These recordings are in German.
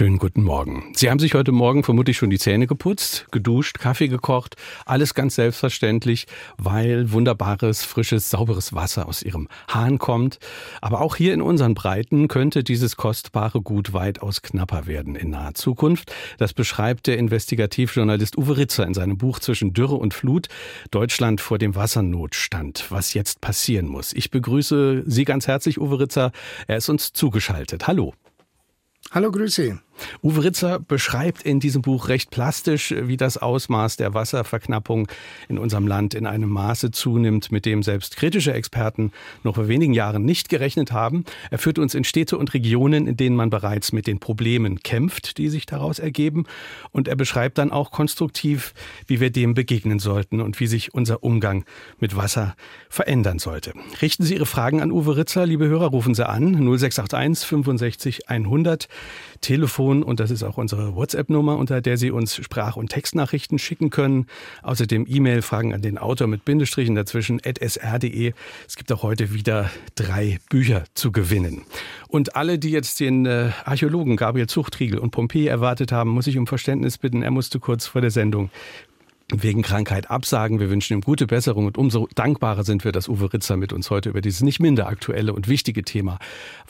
Schönen guten Morgen. Sie haben sich heute Morgen vermutlich schon die Zähne geputzt, geduscht, Kaffee gekocht, alles ganz selbstverständlich, weil wunderbares, frisches, sauberes Wasser aus Ihrem Hahn kommt. Aber auch hier in unseren Breiten könnte dieses kostbare Gut weitaus knapper werden in naher Zukunft. Das beschreibt der Investigativjournalist Uwe Ritzer in seinem Buch Zwischen Dürre und Flut, Deutschland vor dem Wassernotstand, was jetzt passieren muss. Ich begrüße Sie ganz herzlich, Uwe Ritzer. Er ist uns zugeschaltet. Hallo. Hallo, Grüße. Uwe Ritzer beschreibt in diesem Buch recht plastisch, wie das Ausmaß der Wasserverknappung in unserem Land in einem Maße zunimmt, mit dem selbst kritische Experten noch vor wenigen Jahren nicht gerechnet haben. Er führt uns in Städte und Regionen, in denen man bereits mit den Problemen kämpft, die sich daraus ergeben. Und er beschreibt dann auch konstruktiv, wie wir dem begegnen sollten und wie sich unser Umgang mit Wasser verändern sollte. Richten Sie Ihre Fragen an Uwe Ritzer, liebe Hörer, rufen Sie an 0681 65 100. Telefon und das ist auch unsere WhatsApp-Nummer, unter der Sie uns Sprach- und Textnachrichten schicken können. Außerdem E-Mail-Fragen an den Autor mit Bindestrichen dazwischen sr.de. Es gibt auch heute wieder drei Bücher zu gewinnen. Und alle, die jetzt den äh, Archäologen Gabriel Zuchtriegel und Pompeji erwartet haben, muss ich um Verständnis bitten. Er musste kurz vor der Sendung wegen Krankheit absagen. Wir wünschen ihm gute Besserung und umso dankbarer sind wir, dass Uwe Ritzer mit uns heute über dieses nicht minder aktuelle und wichtige Thema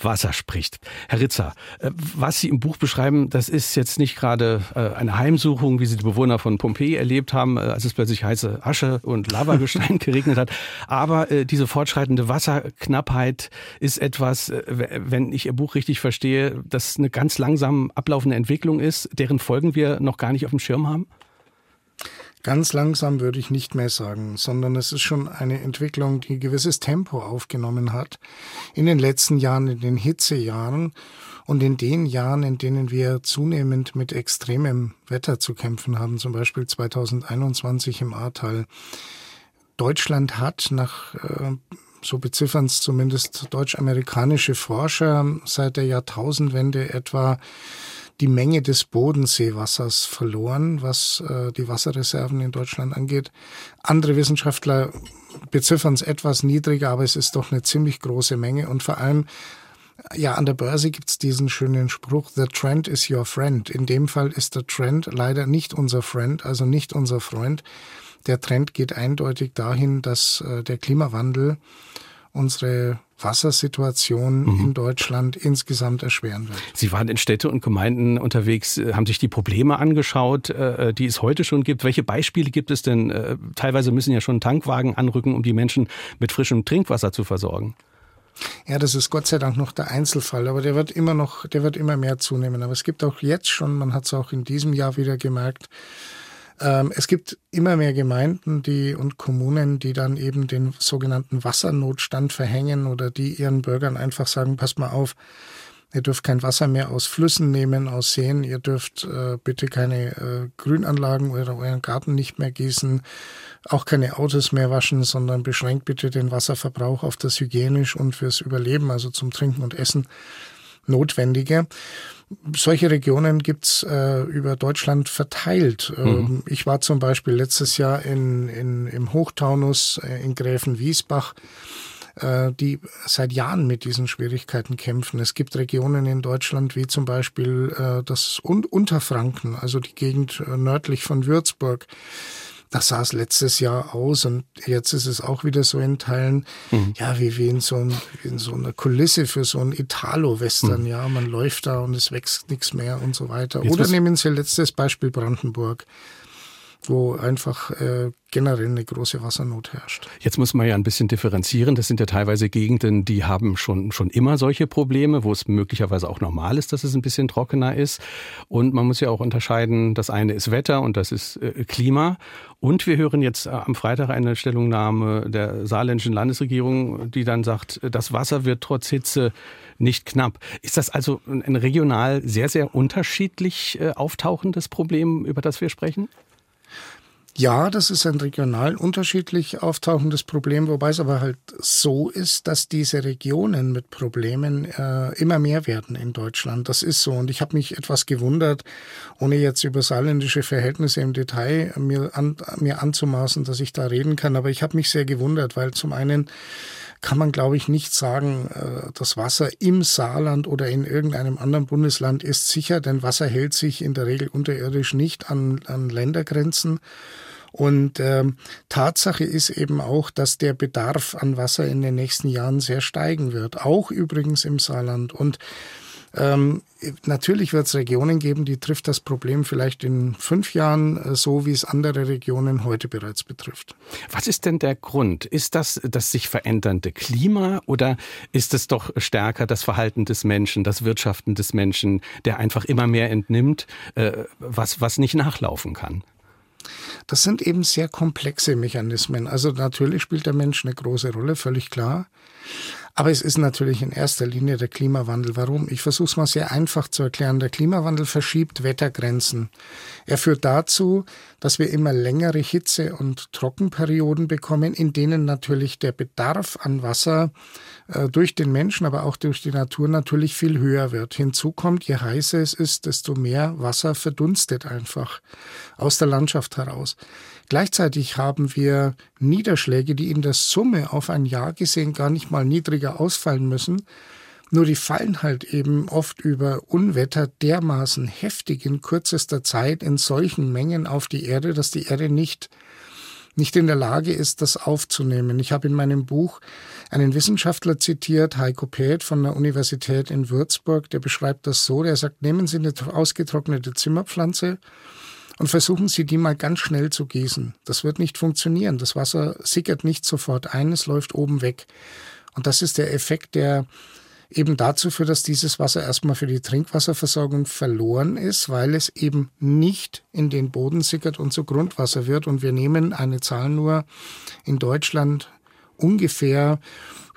Wasser spricht. Herr Ritzer, äh, was Sie im Buch beschreiben, das ist jetzt nicht gerade äh, eine Heimsuchung, wie Sie die Bewohner von Pompeji erlebt haben, äh, als es plötzlich heiße Asche und Lavagestein geregnet hat. Aber diese fortschreitende Wasserknappheit ist etwas, wenn ich Ihr Buch richtig verstehe, das eine ganz langsam ablaufende Entwicklung ist, deren Folgen wir noch gar nicht auf dem Schirm haben? Ganz langsam würde ich nicht mehr sagen, sondern es ist schon eine Entwicklung, die gewisses Tempo aufgenommen hat. In den letzten Jahren, in den Hitzejahren und in den Jahren, in denen wir zunehmend mit extremem Wetter zu kämpfen haben, zum Beispiel 2021 im Ahrtal. Deutschland hat nach äh, so beziffern es zumindest deutsch-amerikanische Forscher seit der Jahrtausendwende etwa die Menge des Bodenseewassers verloren, was äh, die Wasserreserven in Deutschland angeht. Andere Wissenschaftler beziffern es etwas niedriger, aber es ist doch eine ziemlich große Menge und vor allem ja, an der Börse gibt's diesen schönen Spruch, The Trend is your friend. In dem Fall ist der Trend leider nicht unser Friend, also nicht unser Freund. Der Trend geht eindeutig dahin, dass äh, der Klimawandel unsere Wassersituation mhm. in Deutschland insgesamt erschweren wird. Sie waren in Städte und Gemeinden unterwegs, äh, haben sich die Probleme angeschaut, äh, äh, die es heute schon gibt. Welche Beispiele gibt es denn? Teilweise müssen ja schon Tankwagen anrücken, um die Menschen mit frischem Trinkwasser zu versorgen. Ja, das ist Gott sei Dank noch der Einzelfall, aber der wird immer noch, der wird immer mehr zunehmen. Aber es gibt auch jetzt schon, man hat es auch in diesem Jahr wieder gemerkt, ähm, es gibt immer mehr Gemeinden die, und Kommunen, die dann eben den sogenannten Wassernotstand verhängen oder die ihren Bürgern einfach sagen, passt mal auf, Ihr dürft kein Wasser mehr aus Flüssen nehmen, aus Seen. Ihr dürft äh, bitte keine äh, Grünanlagen oder euren Garten nicht mehr gießen, auch keine Autos mehr waschen, sondern beschränkt bitte den Wasserverbrauch auf das hygienisch und fürs Überleben, also zum Trinken und Essen notwendige. Solche Regionen gibt's äh, über Deutschland verteilt. Mhm. Ähm, ich war zum Beispiel letztes Jahr in, in, im Hochtaunus äh, in Gräfenwiesbach äh, die seit Jahren mit diesen Schwierigkeiten kämpfen. Es gibt Regionen in Deutschland wie zum Beispiel äh, das Unterfranken, also die Gegend nördlich von Würzburg, das sah es letztes Jahr aus und jetzt ist es auch wieder so in Teilen, mhm. ja, wie, wie in so, ein, in so einer Kulisse für so ein Italo-Western, mhm. ja, man läuft da und es wächst nichts mehr und so weiter. Jetzt Oder nehmen Sie letztes Beispiel Brandenburg wo einfach äh, generell eine große Wassernot herrscht. Jetzt muss man ja ein bisschen differenzieren. Das sind ja teilweise Gegenden, die haben schon, schon immer solche Probleme, wo es möglicherweise auch normal ist, dass es ein bisschen trockener ist. Und man muss ja auch unterscheiden, das eine ist Wetter und das ist äh, Klima. Und wir hören jetzt äh, am Freitag eine Stellungnahme der saarländischen Landesregierung, die dann sagt, das Wasser wird trotz Hitze nicht knapp. Ist das also ein regional sehr, sehr unterschiedlich äh, auftauchendes Problem, über das wir sprechen? Ja, das ist ein regional unterschiedlich auftauchendes Problem, wobei es aber halt so ist, dass diese Regionen mit Problemen äh, immer mehr werden in Deutschland. Das ist so. Und ich habe mich etwas gewundert, ohne jetzt über saarländische Verhältnisse im Detail mir, an, mir anzumaßen, dass ich da reden kann. Aber ich habe mich sehr gewundert, weil zum einen kann man, glaube ich, nicht sagen, äh, das Wasser im Saarland oder in irgendeinem anderen Bundesland ist sicher, denn Wasser hält sich in der Regel unterirdisch nicht an, an Ländergrenzen. Und ähm, Tatsache ist eben auch, dass der Bedarf an Wasser in den nächsten Jahren sehr steigen wird, auch übrigens im Saarland. Und ähm, natürlich wird es Regionen geben, die trifft das Problem vielleicht in fünf Jahren äh, so, wie es andere Regionen heute bereits betrifft. Was ist denn der Grund? Ist das das sich verändernde Klima oder ist es doch stärker das Verhalten des Menschen, das Wirtschaften des Menschen, der einfach immer mehr entnimmt, äh, was, was nicht nachlaufen kann? Das sind eben sehr komplexe Mechanismen. Also natürlich spielt der Mensch eine große Rolle, völlig klar. Aber es ist natürlich in erster Linie der Klimawandel. Warum? Ich versuche es mal sehr einfach zu erklären. Der Klimawandel verschiebt Wettergrenzen. Er führt dazu, dass wir immer längere Hitze- und Trockenperioden bekommen, in denen natürlich der Bedarf an Wasser äh, durch den Menschen, aber auch durch die Natur natürlich viel höher wird. Hinzu kommt, je heißer es ist, desto mehr Wasser verdunstet einfach aus der Landschaft heraus. Gleichzeitig haben wir Niederschläge, die in der Summe auf ein Jahr gesehen gar nicht mal niedriger ausfallen müssen. Nur die fallen halt eben oft über Unwetter dermaßen heftig in kürzester Zeit in solchen Mengen auf die Erde, dass die Erde nicht nicht in der Lage ist, das aufzunehmen. Ich habe in meinem Buch einen Wissenschaftler zitiert, Heiko Päth von der Universität in Würzburg, der beschreibt das so, der sagt, nehmen Sie eine ausgetrocknete Zimmerpflanze und versuchen Sie die mal ganz schnell zu gießen. Das wird nicht funktionieren. Das Wasser sickert nicht sofort ein, es läuft oben weg. Und das ist der Effekt, der eben dazu führt, dass dieses Wasser erstmal für die Trinkwasserversorgung verloren ist, weil es eben nicht in den Boden sickert und zu Grundwasser wird. Und wir nehmen eine Zahl nur in Deutschland ungefähr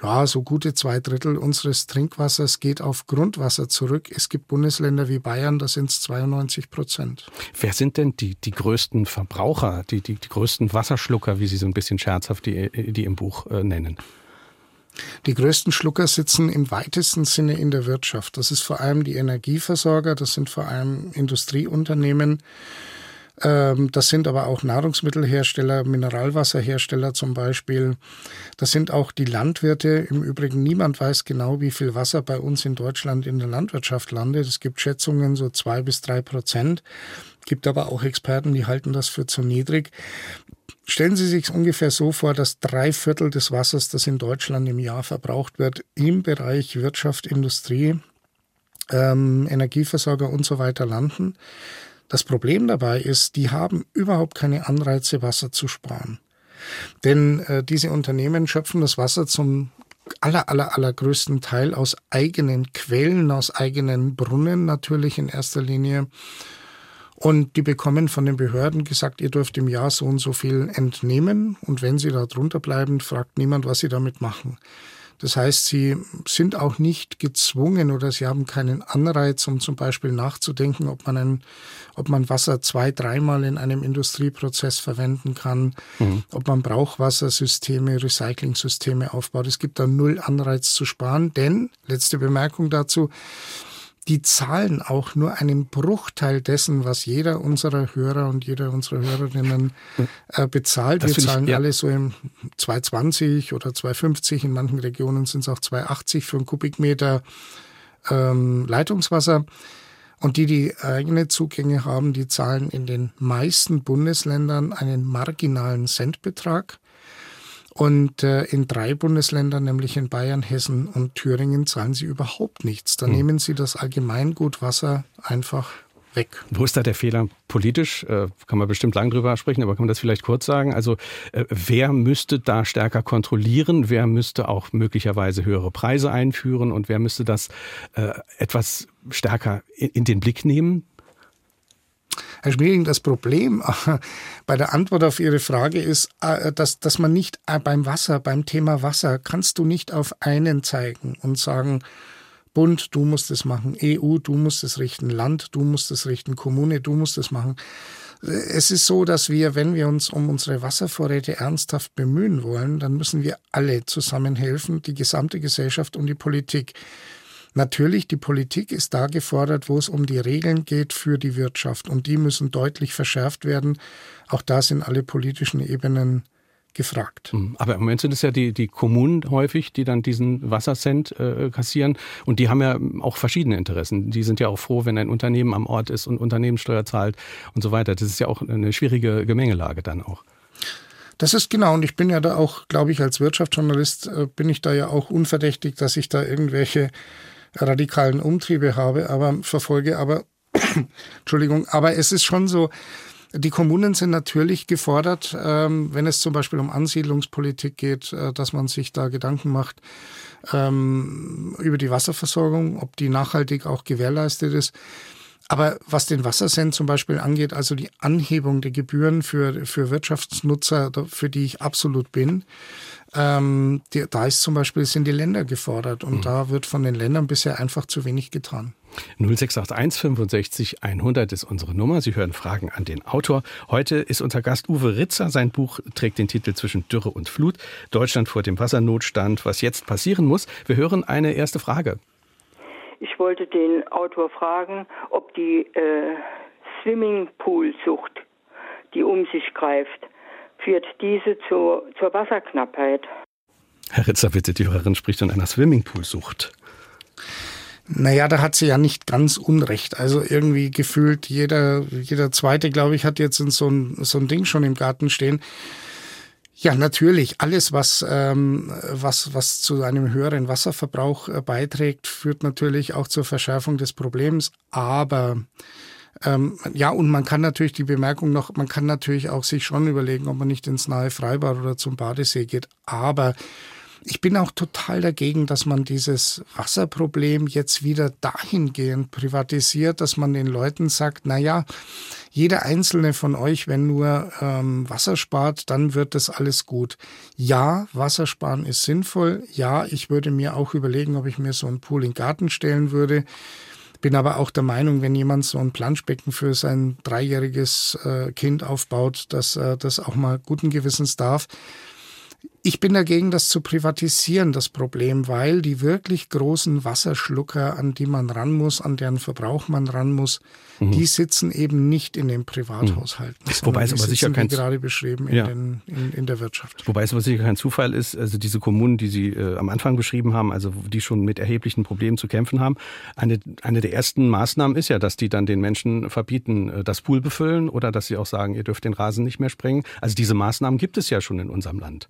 ja, so gute zwei Drittel unseres Trinkwassers geht auf Grundwasser zurück. Es gibt Bundesländer wie Bayern, da sind es 92 Prozent. Wer sind denn die, die größten Verbraucher, die, die, die größten Wasserschlucker, wie Sie so ein bisschen scherzhaft die, die im Buch äh, nennen? Die größten Schlucker sitzen im weitesten Sinne in der Wirtschaft. Das ist vor allem die Energieversorger, das sind vor allem Industrieunternehmen, das sind aber auch Nahrungsmittelhersteller, Mineralwasserhersteller zum Beispiel. Das sind auch die Landwirte. Im Übrigen, niemand weiß genau, wie viel Wasser bei uns in Deutschland in der Landwirtschaft landet. Es gibt Schätzungen so zwei bis drei Prozent. Gibt aber auch Experten, die halten das für zu niedrig. Stellen Sie sich ungefähr so vor, dass drei Viertel des Wassers, das in Deutschland im Jahr verbraucht wird, im Bereich Wirtschaft, Industrie, ähm, Energieversorger und so weiter landen. Das Problem dabei ist, die haben überhaupt keine Anreize, Wasser zu sparen. Denn äh, diese Unternehmen schöpfen das Wasser zum aller, aller, allergrößten Teil aus eigenen Quellen, aus eigenen Brunnen natürlich in erster Linie. Und die bekommen von den Behörden gesagt, ihr dürft im Jahr so und so viel entnehmen. Und wenn sie da drunter bleiben, fragt niemand, was sie damit machen. Das heißt, sie sind auch nicht gezwungen oder sie haben keinen Anreiz, um zum Beispiel nachzudenken, ob man, ein, ob man Wasser zwei, dreimal in einem Industrieprozess verwenden kann, mhm. ob man Brauchwassersysteme, Recyclingsysteme aufbaut. Es gibt da null Anreiz zu sparen, denn, letzte Bemerkung dazu, die zahlen auch nur einen Bruchteil dessen, was jeder unserer Hörer und jeder unserer Hörerinnen äh, bezahlt. Das Wir zahlen ich, ja. alle so im 2,20 oder 2,50, in manchen Regionen sind es auch 2,80 für einen Kubikmeter ähm, Leitungswasser. Und die, die eigene Zugänge haben, die zahlen in den meisten Bundesländern einen marginalen Centbetrag. Und äh, in drei Bundesländern, nämlich in Bayern, Hessen und Thüringen, zahlen sie überhaupt nichts. Da hm. nehmen sie das Allgemeingut Wasser einfach weg. Wo ist da der Fehler politisch? Äh, kann man bestimmt lang drüber sprechen, aber kann man das vielleicht kurz sagen? Also äh, wer müsste da stärker kontrollieren? Wer müsste auch möglicherweise höhere Preise einführen? Und wer müsste das äh, etwas stärker in, in den Blick nehmen? Herr Schmiering, das Problem bei der Antwort auf Ihre Frage ist, äh, dass, dass man nicht äh, beim Wasser, beim Thema Wasser, kannst du nicht auf einen zeigen und sagen, Bund, du musst es machen, EU, du musst es richten, Land, du musst es richten, Kommune, du musst es machen, Es ist so, dass wir, wenn wir uns um unsere Wasservorräte ernsthaft bemühen wollen, dann müssen wir alle zusammenhelfen, die gesamte Gesellschaft und die Politik. Natürlich, die Politik ist da gefordert, wo es um die Regeln geht für die Wirtschaft. Und die müssen deutlich verschärft werden. Auch da sind alle politischen Ebenen gefragt. Hm, aber im Moment sind es ja die, die Kommunen häufig, die dann diesen Wassercent äh, kassieren. Und die haben ja auch verschiedene Interessen. Die sind ja auch froh, wenn ein Unternehmen am Ort ist und Unternehmenssteuer zahlt und so weiter. Das ist ja auch eine schwierige Gemengelage dann auch. Das ist genau, und ich bin ja da auch, glaube ich, als Wirtschaftsjournalist äh, bin ich da ja auch unverdächtig, dass ich da irgendwelche radikalen Umtriebe habe, aber verfolge, aber Entschuldigung, aber es ist schon so, die Kommunen sind natürlich gefordert, ähm, wenn es zum Beispiel um Ansiedlungspolitik geht, äh, dass man sich da Gedanken macht ähm, über die Wasserversorgung, ob die nachhaltig auch gewährleistet ist. Aber was den Wassersend zum Beispiel angeht, also die Anhebung der Gebühren für, für Wirtschaftsnutzer, für die ich absolut bin, ähm, die, da ist zum Beispiel, sind die Länder gefordert und mhm. da wird von den Ländern bisher einfach zu wenig getan. 0681 65 100 ist unsere Nummer. Sie hören Fragen an den Autor. Heute ist unser Gast Uwe Ritzer. Sein Buch trägt den Titel Zwischen Dürre und Flut. Deutschland vor dem Wassernotstand. Was jetzt passieren muss. Wir hören eine erste Frage. Ich wollte den Autor fragen, ob die äh, Swimmingpool-Sucht, die um sich greift, führt diese zur, zur Wasserknappheit. Herr Ritzer, bitte, die Hörerin spricht von einer Swimmingpool-Sucht. Naja, da hat sie ja nicht ganz unrecht. Also irgendwie gefühlt jeder, jeder Zweite, glaube ich, hat jetzt so ein, so ein Ding schon im Garten stehen. Ja, natürlich. Alles, was, ähm, was, was zu einem höheren Wasserverbrauch äh, beiträgt, führt natürlich auch zur Verschärfung des Problems. Aber ähm, ja, und man kann natürlich die Bemerkung noch, man kann natürlich auch sich schon überlegen, ob man nicht ins nahe Freibad oder zum Badesee geht. Aber ich bin auch total dagegen, dass man dieses Wasserproblem jetzt wieder dahingehend privatisiert, dass man den Leuten sagt, na ja, jeder einzelne von euch, wenn nur ähm, Wasser spart, dann wird das alles gut. Ja, Wassersparen ist sinnvoll. Ja, ich würde mir auch überlegen, ob ich mir so einen Pool in den Garten stellen würde. Bin aber auch der Meinung, wenn jemand so ein Planschbecken für sein dreijähriges äh, Kind aufbaut, dass er das auch mal guten Gewissens darf. Ich bin dagegen, das zu privatisieren, das Problem, weil die wirklich großen Wasserschlucker, an die man ran muss, an deren Verbrauch man ran muss, mhm. die sitzen eben nicht in den Privathaushalten. Mhm. Wobei es aber sicher kein gerade beschrieben in, ja. den, in, in, der Wirtschaft. Wobei es aber sicher kein Zufall ist, also diese Kommunen, die Sie äh, am Anfang beschrieben haben, also die schon mit erheblichen Problemen zu kämpfen haben, eine, eine der ersten Maßnahmen ist ja, dass die dann den Menschen verbieten, äh, das Pool befüllen oder dass sie auch sagen, ihr dürft den Rasen nicht mehr sprengen. Also diese Maßnahmen gibt es ja schon in unserem Land.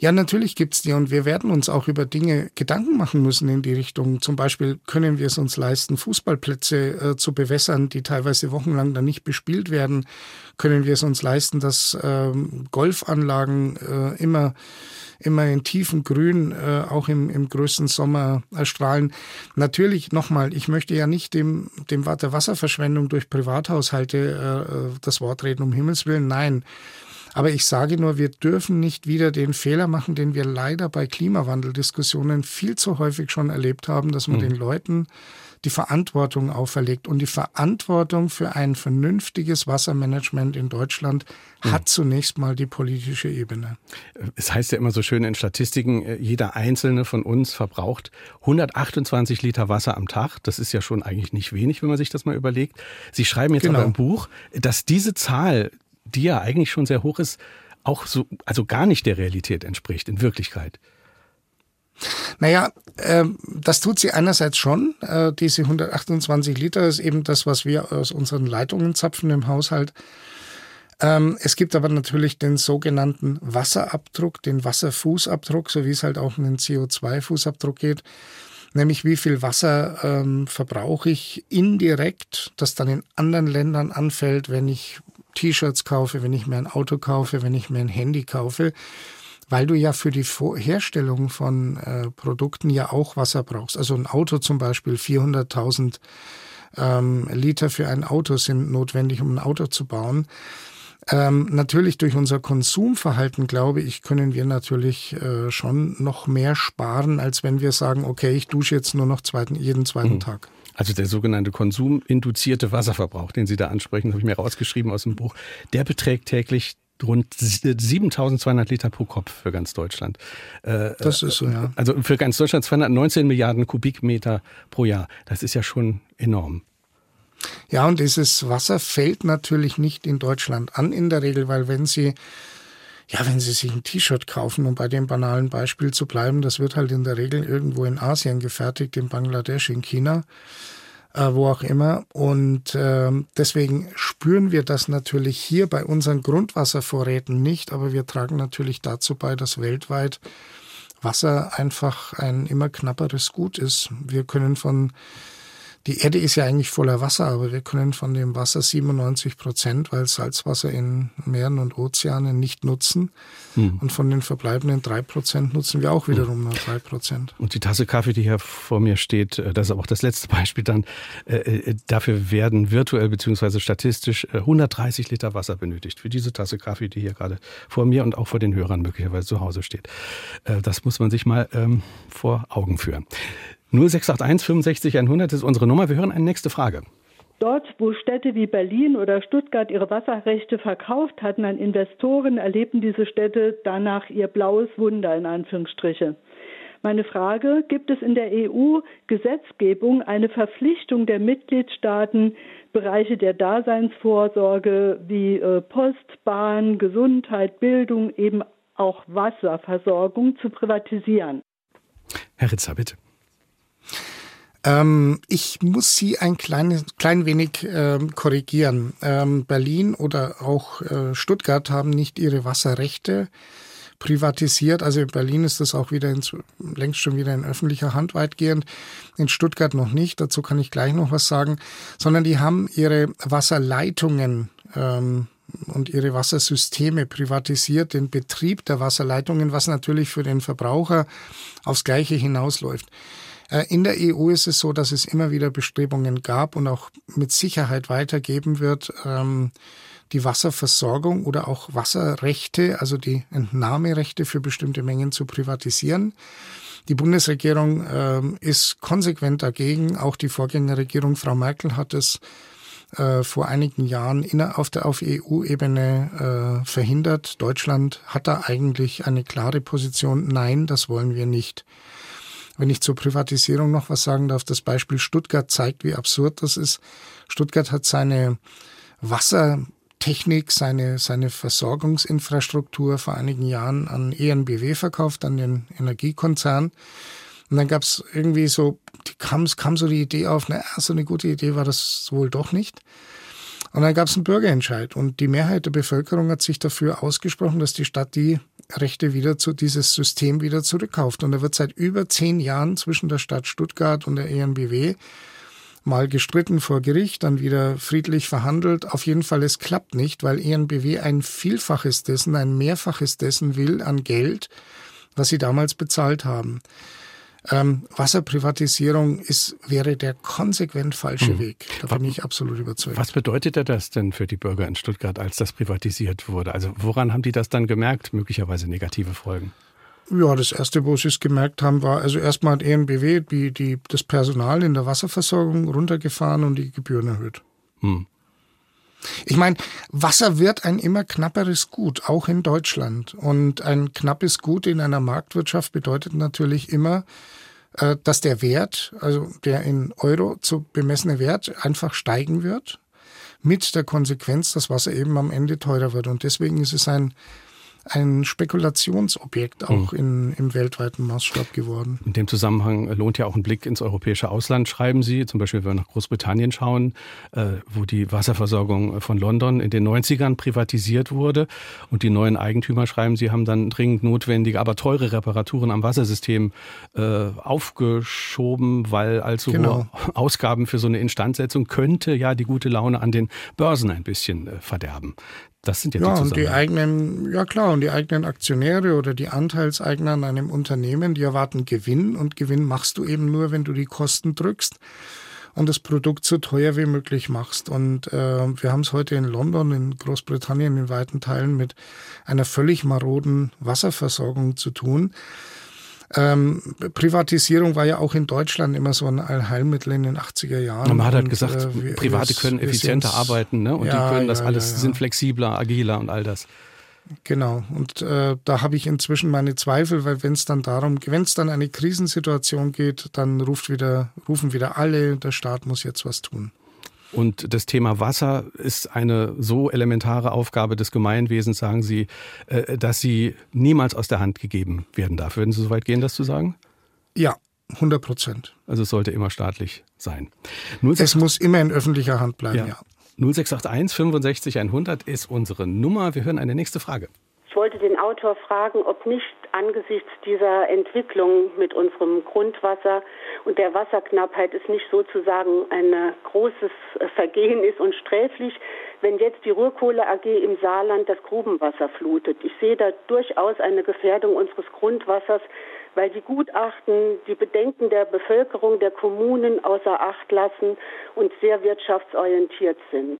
Ja, natürlich gibt's die und wir werden uns auch über Dinge Gedanken machen müssen in die Richtung. Zum Beispiel können wir es uns leisten, Fußballplätze äh, zu bewässern, die teilweise wochenlang dann nicht bespielt werden. Können wir es uns leisten, dass ähm, Golfanlagen äh, immer immer in tiefen Grün, äh, auch im, im größten Sommer erstrahlen. Natürlich nochmal, ich möchte ja nicht dem, dem der Wasserverschwendung durch Privathaushalte äh, äh, das Wort reden, um Himmels Willen. Nein. Aber ich sage nur, wir dürfen nicht wieder den Fehler machen, den wir leider bei Klimawandeldiskussionen viel zu häufig schon erlebt haben, dass man mhm. den Leuten die Verantwortung auferlegt. Und die Verantwortung für ein vernünftiges Wassermanagement in Deutschland mhm. hat zunächst mal die politische Ebene. Es heißt ja immer so schön in Statistiken, äh, jeder Einzelne von uns verbraucht 128 Liter Wasser am Tag. Das ist ja schon eigentlich nicht wenig, wenn man sich das mal überlegt. Sie schreiben jetzt genau. aber im Buch, dass diese Zahl die ja eigentlich schon sehr hoch ist, auch so, also gar nicht der Realität entspricht in Wirklichkeit. Naja, äh, das tut sie einerseits schon. Äh, diese 128 Liter ist eben das, was wir aus unseren Leitungen zapfen im Haushalt. Ähm, es gibt aber natürlich den sogenannten Wasserabdruck, den Wasserfußabdruck, so wie es halt auch um den CO2-Fußabdruck geht. Nämlich wie viel Wasser ähm, verbrauche ich indirekt, das dann in anderen Ländern anfällt, wenn ich T-Shirts kaufe, wenn ich mir ein Auto kaufe, wenn ich mir ein Handy kaufe, weil du ja für die Herstellung von äh, Produkten ja auch Wasser brauchst. Also ein Auto zum Beispiel, 400.000 ähm, Liter für ein Auto sind notwendig, um ein Auto zu bauen. Ähm, natürlich durch unser Konsumverhalten, glaube ich, können wir natürlich äh, schon noch mehr sparen, als wenn wir sagen, okay, ich dusche jetzt nur noch zweiten, jeden zweiten mhm. Tag. Also der sogenannte konsuminduzierte Wasserverbrauch, den Sie da ansprechen, habe ich mir rausgeschrieben aus dem Buch, der beträgt täglich rund 7200 Liter pro Kopf für ganz Deutschland. Äh, das ist so, ja. Also für ganz Deutschland 219 Milliarden Kubikmeter pro Jahr. Das ist ja schon enorm. Ja, und dieses Wasser fällt natürlich nicht in Deutschland an in der Regel, weil wenn Sie ja, wenn Sie sich ein T-Shirt kaufen, um bei dem banalen Beispiel zu bleiben, das wird halt in der Regel irgendwo in Asien gefertigt, in Bangladesch, in China äh, wo auch immer. Und äh, deswegen spüren wir das natürlich hier bei unseren Grundwasservorräten nicht, aber wir tragen natürlich dazu bei, dass weltweit Wasser einfach ein immer knapperes Gut ist. Wir können von die Erde ist ja eigentlich voller Wasser, aber wir können von dem Wasser 97 Prozent, weil Salzwasser in Meeren und Ozeanen nicht nutzen. Hm. Und von den verbleibenden drei Prozent nutzen wir auch wiederum nur drei Prozent. Und die Tasse Kaffee, die hier vor mir steht, äh, das ist auch das letzte Beispiel dann, äh, äh, dafür werden virtuell bzw. statistisch 130 Liter Wasser benötigt. Für diese Tasse Kaffee, die hier gerade vor mir und auch vor den Hörern möglicherweise zu Hause steht. Das muss man sich mal ähm, vor Augen führen. 0681 65 100 ist unsere Nummer. Wir hören eine nächste Frage. Dort, wo Städte wie Berlin oder Stuttgart ihre Wasserrechte verkauft hatten an Investoren, erlebten diese Städte danach ihr blaues Wunder in Anführungsstriche. Meine Frage, gibt es in der EU-Gesetzgebung eine Verpflichtung der Mitgliedstaaten, Bereiche der Daseinsvorsorge wie äh, Post, Bahn, Gesundheit, Bildung, eben auch Wasserversorgung zu privatisieren? Herr Ritzer, bitte. Ähm, ich muss Sie ein kleines, klein wenig ähm, korrigieren. Ähm, Berlin oder auch äh, Stuttgart haben nicht ihre Wasserrechte privatisiert. Also in Berlin ist das auch wieder in, längst schon wieder in öffentlicher Hand weitgehend. In Stuttgart noch nicht. Dazu kann ich gleich noch was sagen. Sondern die haben ihre Wasserleitungen ähm, und ihre Wassersysteme privatisiert, den Betrieb der Wasserleitungen, was natürlich für den Verbraucher aufs Gleiche hinausläuft. Äh, in der EU ist es so, dass es immer wieder Bestrebungen gab und auch mit Sicherheit weitergeben wird, ähm, die Wasserversorgung oder auch Wasserrechte, also die Entnahmerechte für bestimmte Mengen zu privatisieren. Die Bundesregierung ähm, ist konsequent dagegen. Auch die Vorgängerregierung, Frau Merkel, hat es äh, vor einigen Jahren auf EU-Ebene äh, verhindert. Deutschland hat da eigentlich eine klare Position. Nein, das wollen wir nicht. Wenn ich zur Privatisierung noch was sagen darf, das Beispiel Stuttgart zeigt, wie absurd das ist. Stuttgart hat seine Wassertechnik, seine, seine Versorgungsinfrastruktur vor einigen Jahren an ENBW verkauft, an den Energiekonzern. Und dann gab es irgendwie so, die kam, kam so die Idee auf, na, so eine gute Idee war das wohl doch nicht. Und dann gab es einen Bürgerentscheid und die Mehrheit der Bevölkerung hat sich dafür ausgesprochen, dass die Stadt die Rechte wieder zu dieses System wieder zurückkauft. Und da wird seit über zehn Jahren zwischen der Stadt Stuttgart und der ENBW mal gestritten vor Gericht, dann wieder friedlich verhandelt. Auf jeden Fall, es klappt nicht, weil ENBW ein Vielfaches dessen, ein Mehrfaches dessen will an Geld, was sie damals bezahlt haben. Ähm, Wasserprivatisierung ist, wäre der konsequent falsche mhm. Weg. Da bin ich absolut überzeugt. Was bedeutete das denn für die Bürger in Stuttgart, als das privatisiert wurde? Also woran haben die das dann gemerkt? Möglicherweise negative Folgen? Ja, das erste, wo sie es gemerkt haben, war, also erstmal hat ENBW die, die, das Personal in der Wasserversorgung runtergefahren und die Gebühren erhöht. Hm. Ich meine, Wasser wird ein immer knapperes Gut, auch in Deutschland. Und ein knappes Gut in einer Marktwirtschaft bedeutet natürlich immer, dass der Wert, also der in Euro zu bemessene Wert, einfach steigen wird. Mit der Konsequenz, dass Wasser eben am Ende teurer wird. Und deswegen ist es ein ein Spekulationsobjekt auch mhm. in, im weltweiten Maßstab geworden. In dem Zusammenhang lohnt ja auch ein Blick ins europäische Ausland, schreiben Sie. Zum Beispiel, wenn wir nach Großbritannien schauen, äh, wo die Wasserversorgung von London in den 90ern privatisiert wurde. Und die neuen Eigentümer, schreiben Sie, haben dann dringend notwendige, aber teure Reparaturen am Wassersystem äh, aufgeschoben, weil allzu genau. hohe Ausgaben für so eine Instandsetzung könnte ja die gute Laune an den Börsen ein bisschen äh, verderben. Das sind ja, ja die und die eigenen, ja klar, und die eigenen Aktionäre oder die Anteilseigner an einem Unternehmen, die erwarten Gewinn und Gewinn machst du eben nur, wenn du die Kosten drückst und das Produkt so teuer wie möglich machst. Und äh, wir haben es heute in London, in Großbritannien, in weiten Teilen mit einer völlig maroden Wasserversorgung zu tun. Ähm, Privatisierung war ja auch in Deutschland immer so ein Allheilmittel in den 80er Jahren. Man hat halt gesagt, äh, wir, Private können effizienter arbeiten ne? und ja, die können das ja, alles, ja, sind flexibler, agiler und all das. Genau. Und äh, da habe ich inzwischen meine Zweifel, weil wenn es dann darum, wenn es dann eine Krisensituation geht, dann ruft wieder, rufen wieder alle, der Staat muss jetzt was tun. Und das Thema Wasser ist eine so elementare Aufgabe des Gemeinwesens, sagen Sie, äh, dass sie niemals aus der Hand gegeben werden darf. Würden Sie so weit gehen, das zu sagen? Ja, 100 Prozent. Also es sollte immer staatlich sein. es muss immer in öffentlicher Hand bleiben, ja. ja. 0681 65 100 ist unsere Nummer. Wir hören eine nächste Frage. Ich wollte den Autor fragen, ob nicht angesichts dieser Entwicklung mit unserem Grundwasser und der Wasserknappheit es nicht sozusagen ein großes Vergehen ist und sträflich, wenn jetzt die Ruhrkohle AG im Saarland das Grubenwasser flutet. Ich sehe da durchaus eine Gefährdung unseres Grundwassers, weil die Gutachten die Bedenken der Bevölkerung, der Kommunen außer Acht lassen und sehr wirtschaftsorientiert sind.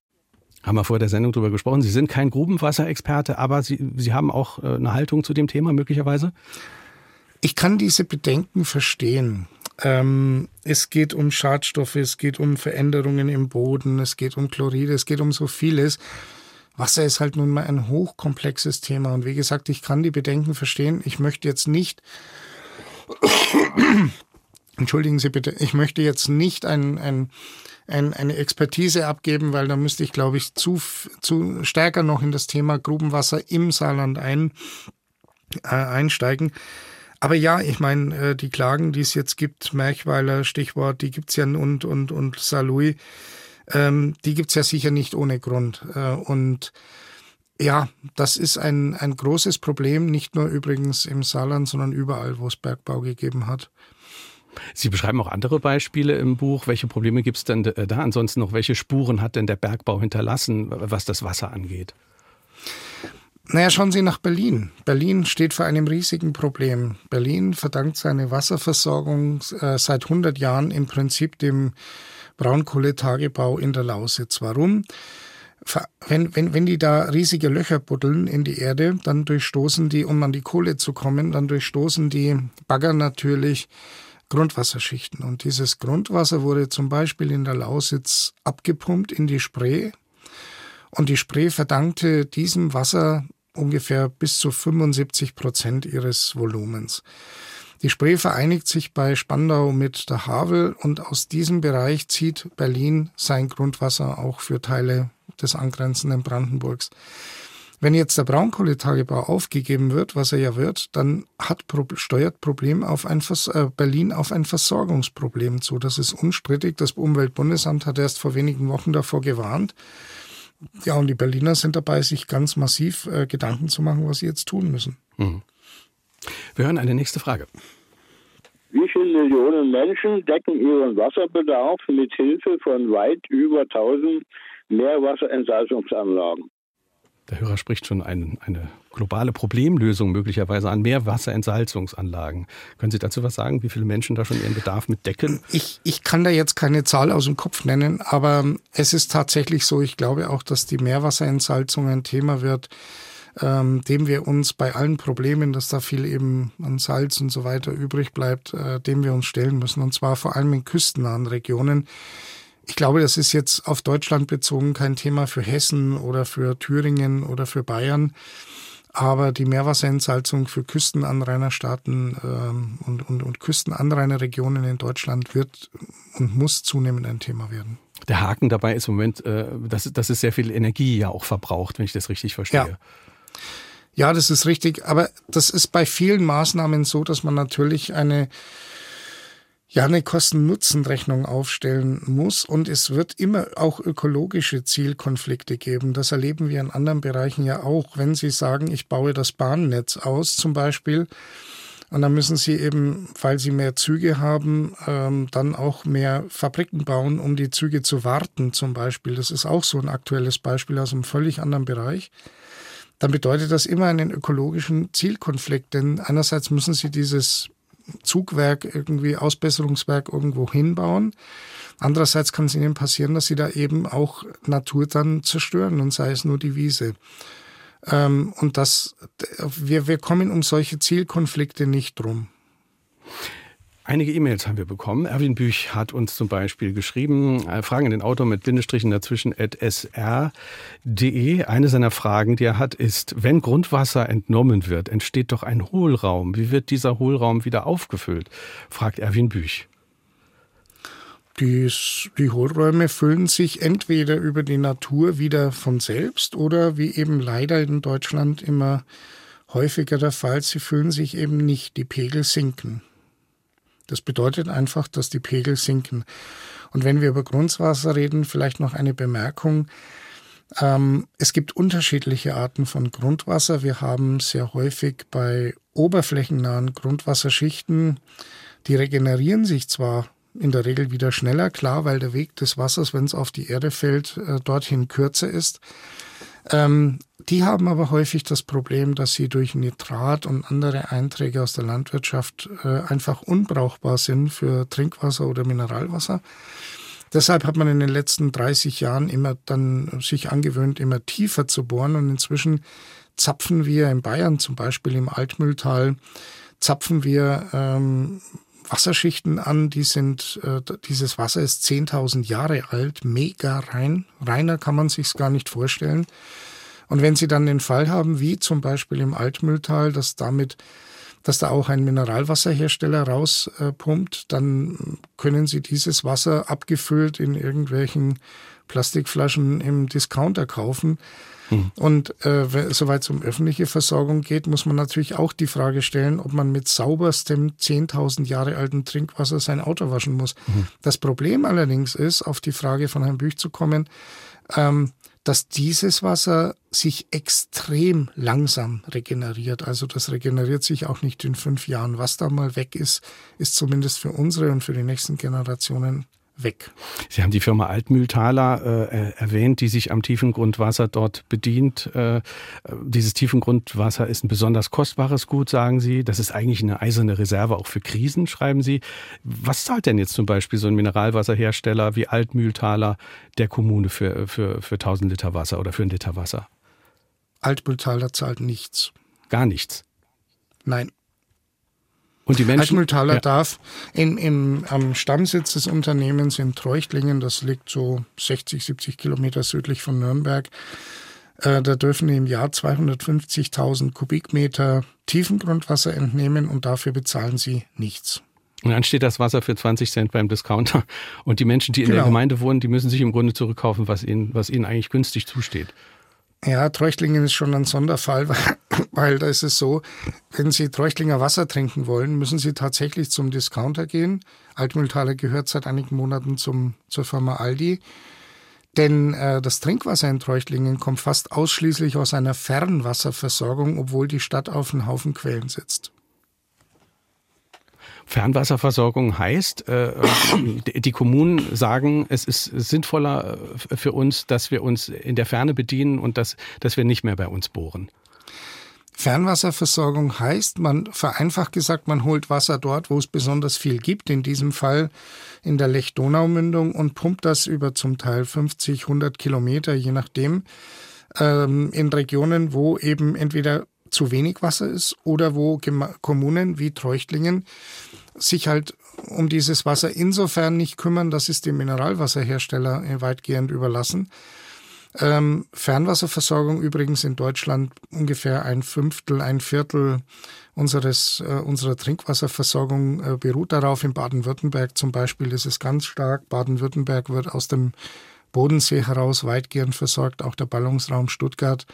Haben wir vor der Sendung darüber gesprochen. Sie sind kein Grubenwasserexperte, aber Sie, Sie haben auch äh, eine Haltung zu dem Thema möglicherweise? Ich kann diese Bedenken verstehen. Ähm, es geht um Schadstoffe, es geht um Veränderungen im Boden, es geht um Chloride, es geht um so vieles. Wasser ist halt nun mal ein hochkomplexes Thema. Und wie gesagt, ich kann die Bedenken verstehen. Ich möchte jetzt nicht, entschuldigen Sie bitte, ich möchte jetzt nicht ein, ein ein, eine Expertise abgeben, weil da müsste ich, glaube ich, zu, zu stärker noch in das Thema Grubenwasser im Saarland ein, äh, einsteigen. Aber ja, ich meine, äh, die Klagen, die es jetzt gibt, Merchweiler, Stichwort, die gibt's ja und, und, und Saarlouis, ähm, die gibt's ja sicher nicht ohne Grund. Äh, und ja, das ist ein, ein großes Problem, nicht nur übrigens im Saarland, sondern überall, wo es Bergbau gegeben hat. Sie beschreiben auch andere Beispiele im Buch. Welche Probleme gibt es denn da ansonsten noch? Welche Spuren hat denn der Bergbau hinterlassen, was das Wasser angeht? Naja, schauen Sie nach Berlin. Berlin steht vor einem riesigen Problem. Berlin verdankt seine Wasserversorgung äh, seit 100 Jahren im Prinzip dem Braunkohletagebau in der Lausitz. Warum? Wenn, wenn, wenn die da riesige Löcher buddeln in die Erde, dann durchstoßen die, um an die Kohle zu kommen, dann durchstoßen die Bagger natürlich Grundwasserschichten. Und dieses Grundwasser wurde zum Beispiel in der Lausitz abgepumpt in die Spree. Und die Spree verdankte diesem Wasser ungefähr bis zu 75 Prozent ihres Volumens. Die Spree vereinigt sich bei Spandau mit der Havel und aus diesem Bereich zieht Berlin sein Grundwasser auch für Teile des angrenzenden Brandenburgs. Wenn jetzt der Braunkohletagebau aufgegeben wird, was er ja wird, dann hat, steuert Problem auf ein Vers äh, Berlin auf ein Versorgungsproblem zu. Das ist unstrittig. Das Umweltbundesamt hat erst vor wenigen Wochen davor gewarnt. Ja, und die Berliner sind dabei, sich ganz massiv äh, Gedanken zu machen, was sie jetzt tun müssen. Mhm. Wir hören eine nächste Frage. Wie viele Millionen Menschen decken ihren Wasserbedarf mit Hilfe von weit über 1000 Meerwasserentsalzungsanlagen? Der Hörer spricht schon ein, eine globale Problemlösung möglicherweise an Meerwasserentsalzungsanlagen. Können Sie dazu was sagen, wie viele Menschen da schon ihren Bedarf mit decken? Ich, ich kann da jetzt keine Zahl aus dem Kopf nennen, aber es ist tatsächlich so, ich glaube auch, dass die Meerwasserentsalzung ein Thema wird, ähm, dem wir uns bei allen Problemen, dass da viel eben an Salz und so weiter übrig bleibt, äh, dem wir uns stellen müssen. Und zwar vor allem in küstennahen Regionen. Ich glaube, das ist jetzt auf Deutschland bezogen kein Thema für Hessen oder für Thüringen oder für Bayern. Aber die Meerwasserentsalzung für Küstenanrainerstaaten ähm, und, und, und Küstenanrainerregionen in Deutschland wird und muss zunehmend ein Thema werden. Der Haken dabei ist im Moment, äh, dass, dass es sehr viel Energie ja auch verbraucht, wenn ich das richtig verstehe. Ja. Ja, das ist richtig. Aber das ist bei vielen Maßnahmen so, dass man natürlich eine ja eine Kosten-Nutzen-Rechnung aufstellen muss und es wird immer auch ökologische Zielkonflikte geben. Das erleben wir in anderen Bereichen ja auch. Wenn Sie sagen, ich baue das Bahnnetz aus zum Beispiel, und dann müssen Sie eben, weil Sie mehr Züge haben, ähm, dann auch mehr Fabriken bauen, um die Züge zu warten zum Beispiel. Das ist auch so ein aktuelles Beispiel aus einem völlig anderen Bereich dann bedeutet das immer einen ökologischen Zielkonflikt. Denn einerseits müssen Sie dieses Zugwerk, irgendwie Ausbesserungswerk irgendwo hinbauen. Andererseits kann es ihnen passieren, dass sie da eben auch Natur dann zerstören und sei es nur die Wiese. Ähm, und das, wir, wir kommen um solche Zielkonflikte nicht drum. Einige E-Mails haben wir bekommen. Erwin Büch hat uns zum Beispiel geschrieben, äh, Fragen an den Autor mit Bindestrichen dazwischen at sr.de. Eine seiner Fragen, die er hat, ist, wenn Grundwasser entnommen wird, entsteht doch ein Hohlraum. Wie wird dieser Hohlraum wieder aufgefüllt? fragt Erwin Büch. Die, die Hohlräume füllen sich entweder über die Natur wieder von selbst oder wie eben leider in Deutschland immer häufiger der Fall, sie füllen sich eben nicht, die Pegel sinken. Das bedeutet einfach, dass die Pegel sinken. Und wenn wir über Grundwasser reden, vielleicht noch eine Bemerkung. Ähm, es gibt unterschiedliche Arten von Grundwasser. Wir haben sehr häufig bei oberflächennahen Grundwasserschichten, die regenerieren sich zwar in der Regel wieder schneller, klar, weil der Weg des Wassers, wenn es auf die Erde fällt, äh, dorthin kürzer ist. Ähm, die haben aber häufig das Problem, dass sie durch Nitrat und andere Einträge aus der Landwirtschaft äh, einfach unbrauchbar sind für Trinkwasser oder Mineralwasser. Deshalb hat man in den letzten 30 Jahren immer dann sich angewöhnt, immer tiefer zu bohren und inzwischen zapfen wir in Bayern zum Beispiel im Altmühltal zapfen wir ähm, Wasserschichten an, die sind, äh, dieses Wasser ist 10.000 Jahre alt, mega rein. Reiner kann man sich's gar nicht vorstellen. Und wenn Sie dann den Fall haben, wie zum Beispiel im Altmühltal, dass damit dass da auch ein Mineralwasserhersteller rauspumpt, dann können Sie dieses Wasser abgefüllt in irgendwelchen Plastikflaschen im Discounter kaufen. Mhm. Und äh, soweit es um öffentliche Versorgung geht, muss man natürlich auch die Frage stellen, ob man mit sauberstem 10.000 Jahre alten Trinkwasser sein Auto waschen muss. Mhm. Das Problem allerdings ist, auf die Frage von Herrn Büch zu kommen, ähm, dass dieses Wasser sich extrem langsam regeneriert. Also das regeneriert sich auch nicht in fünf Jahren. Was da mal weg ist, ist zumindest für unsere und für die nächsten Generationen weg. Sie haben die Firma Altmühltaler äh, erwähnt, die sich am Tiefengrundwasser dort bedient. Äh, dieses Tiefengrundwasser ist ein besonders kostbares Gut, sagen Sie. Das ist eigentlich eine eiserne Reserve auch für Krisen, schreiben Sie. Was zahlt denn jetzt zum Beispiel so ein Mineralwasserhersteller wie Altmühltaler der Kommune für, für, für 1000 Liter Wasser oder für einen Liter Wasser? Altmühltaler zahlt nichts. Gar nichts? Nein. Und die Menschen. Altmühltaler ja. darf in, im, am Stammsitz des Unternehmens in Treuchtlingen, das liegt so 60, 70 Kilometer südlich von Nürnberg, äh, da dürfen im Jahr 250.000 Kubikmeter Tiefengrundwasser entnehmen und dafür bezahlen sie nichts. Und dann steht das Wasser für 20 Cent beim Discounter. Und die Menschen, die in genau. der Gemeinde wohnen, die müssen sich im Grunde zurückkaufen, was ihnen, was ihnen eigentlich günstig zusteht. Ja, Treuchtlingen ist schon ein Sonderfall, weil, da ist es so, wenn Sie Treuchtlinger Wasser trinken wollen, müssen Sie tatsächlich zum Discounter gehen. Altmühltaler gehört seit einigen Monaten zum, zur Firma Aldi. Denn äh, das Trinkwasser in Treuchtlingen kommt fast ausschließlich aus einer Fernwasserversorgung, obwohl die Stadt auf einem Haufen Quellen sitzt. Fernwasserversorgung heißt, äh, die Kommunen sagen, es ist sinnvoller äh, für uns, dass wir uns in der Ferne bedienen und dass, dass wir nicht mehr bei uns bohren. Fernwasserversorgung heißt, man vereinfacht gesagt, man holt Wasser dort, wo es besonders viel gibt, in diesem Fall in der Lech-Donau-Mündung und pumpt das über zum Teil 50, 100 Kilometer, je nachdem, ähm, in Regionen, wo eben entweder zu wenig Wasser ist oder wo Kommunen wie Treuchtlingen sich halt um dieses Wasser insofern nicht kümmern, dass es dem Mineralwasserhersteller äh, weitgehend überlassen. Ähm, Fernwasserversorgung übrigens in Deutschland ungefähr ein Fünftel, ein Viertel unseres, äh, unserer Trinkwasserversorgung äh, beruht darauf. In Baden-Württemberg zum Beispiel ist es ganz stark. Baden-Württemberg wird aus dem Bodensee heraus weitgehend versorgt, auch der Ballungsraum Stuttgart.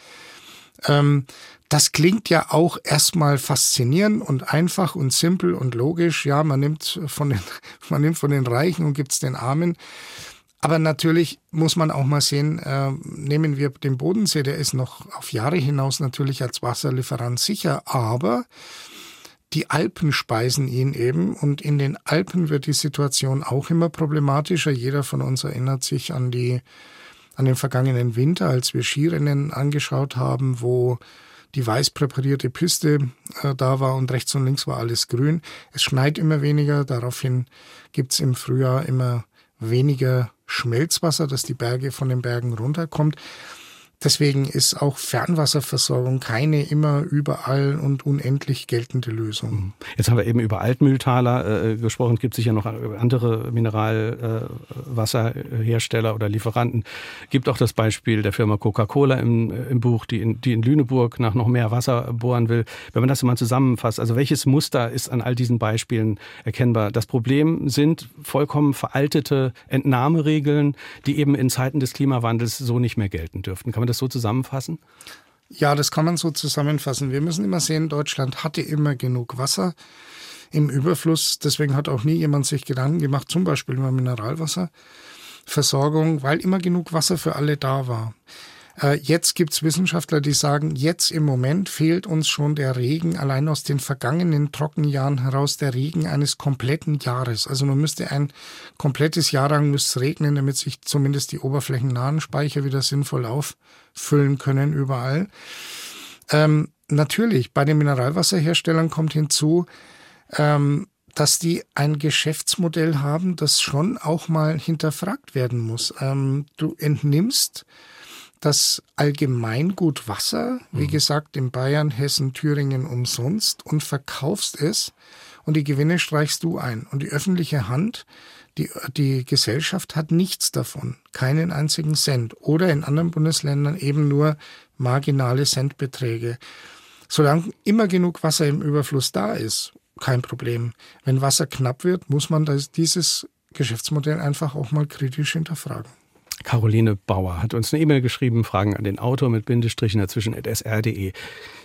Ähm, das klingt ja auch erstmal faszinierend und einfach und simpel und logisch. Ja, man nimmt von den, man nimmt von den Reichen und gibt es den Armen. Aber natürlich muss man auch mal sehen, äh, nehmen wir den Bodensee, der ist noch auf Jahre hinaus natürlich als Wasserlieferant sicher, aber die Alpen speisen ihn eben und in den Alpen wird die Situation auch immer problematischer. Jeder von uns erinnert sich an die an den vergangenen Winter, als wir Skirennen angeschaut haben, wo die weiß präparierte Piste äh, da war und rechts und links war alles grün. Es schneit immer weniger, daraufhin gibt's im Frühjahr immer weniger Schmelzwasser, das die Berge von den Bergen runterkommt. Deswegen ist auch Fernwasserversorgung keine immer überall und unendlich geltende Lösung. Mhm. Jetzt haben wir eben über Altmühltaler äh, gesprochen. Gibt sicher noch andere Mineralwasserhersteller äh, oder Lieferanten. Gibt auch das Beispiel der Firma Coca-Cola im, äh, im Buch, die in, die in Lüneburg nach noch mehr Wasser bohren will. Wenn man das mal zusammenfasst, also welches Muster ist an all diesen Beispielen erkennbar? Das Problem sind vollkommen veraltete Entnahmeregeln, die eben in Zeiten des Klimawandels so nicht mehr gelten dürften. Kann man das so zusammenfassen? Ja, das kann man so zusammenfassen. Wir müssen immer sehen, Deutschland hatte immer genug Wasser im Überfluss. Deswegen hat auch nie jemand sich Gedanken gemacht, zum Beispiel über Mineralwasserversorgung, weil immer genug Wasser für alle da war. Äh, jetzt gibt's Wissenschaftler, die sagen, jetzt im Moment fehlt uns schon der Regen, allein aus den vergangenen Trockenjahren heraus der Regen eines kompletten Jahres. Also man müsste ein komplettes Jahr lang müsste regnen, damit sich zumindest die oberflächennahen Speicher wieder sinnvoll auffüllen können überall. Ähm, natürlich, bei den Mineralwasserherstellern kommt hinzu, ähm, dass die ein Geschäftsmodell haben, das schon auch mal hinterfragt werden muss. Ähm, du entnimmst das Allgemeingut Wasser, wie mhm. gesagt, in Bayern, Hessen, Thüringen umsonst und verkaufst es und die Gewinne streichst du ein. Und die öffentliche Hand, die, die Gesellschaft hat nichts davon, keinen einzigen Cent oder in anderen Bundesländern eben nur marginale Centbeträge. Solange immer genug Wasser im Überfluss da ist, kein Problem. Wenn Wasser knapp wird, muss man das, dieses Geschäftsmodell einfach auch mal kritisch hinterfragen. Caroline Bauer hat uns eine E-Mail geschrieben, Fragen an den Autor mit Bindestrichen dazwischen at sr.de.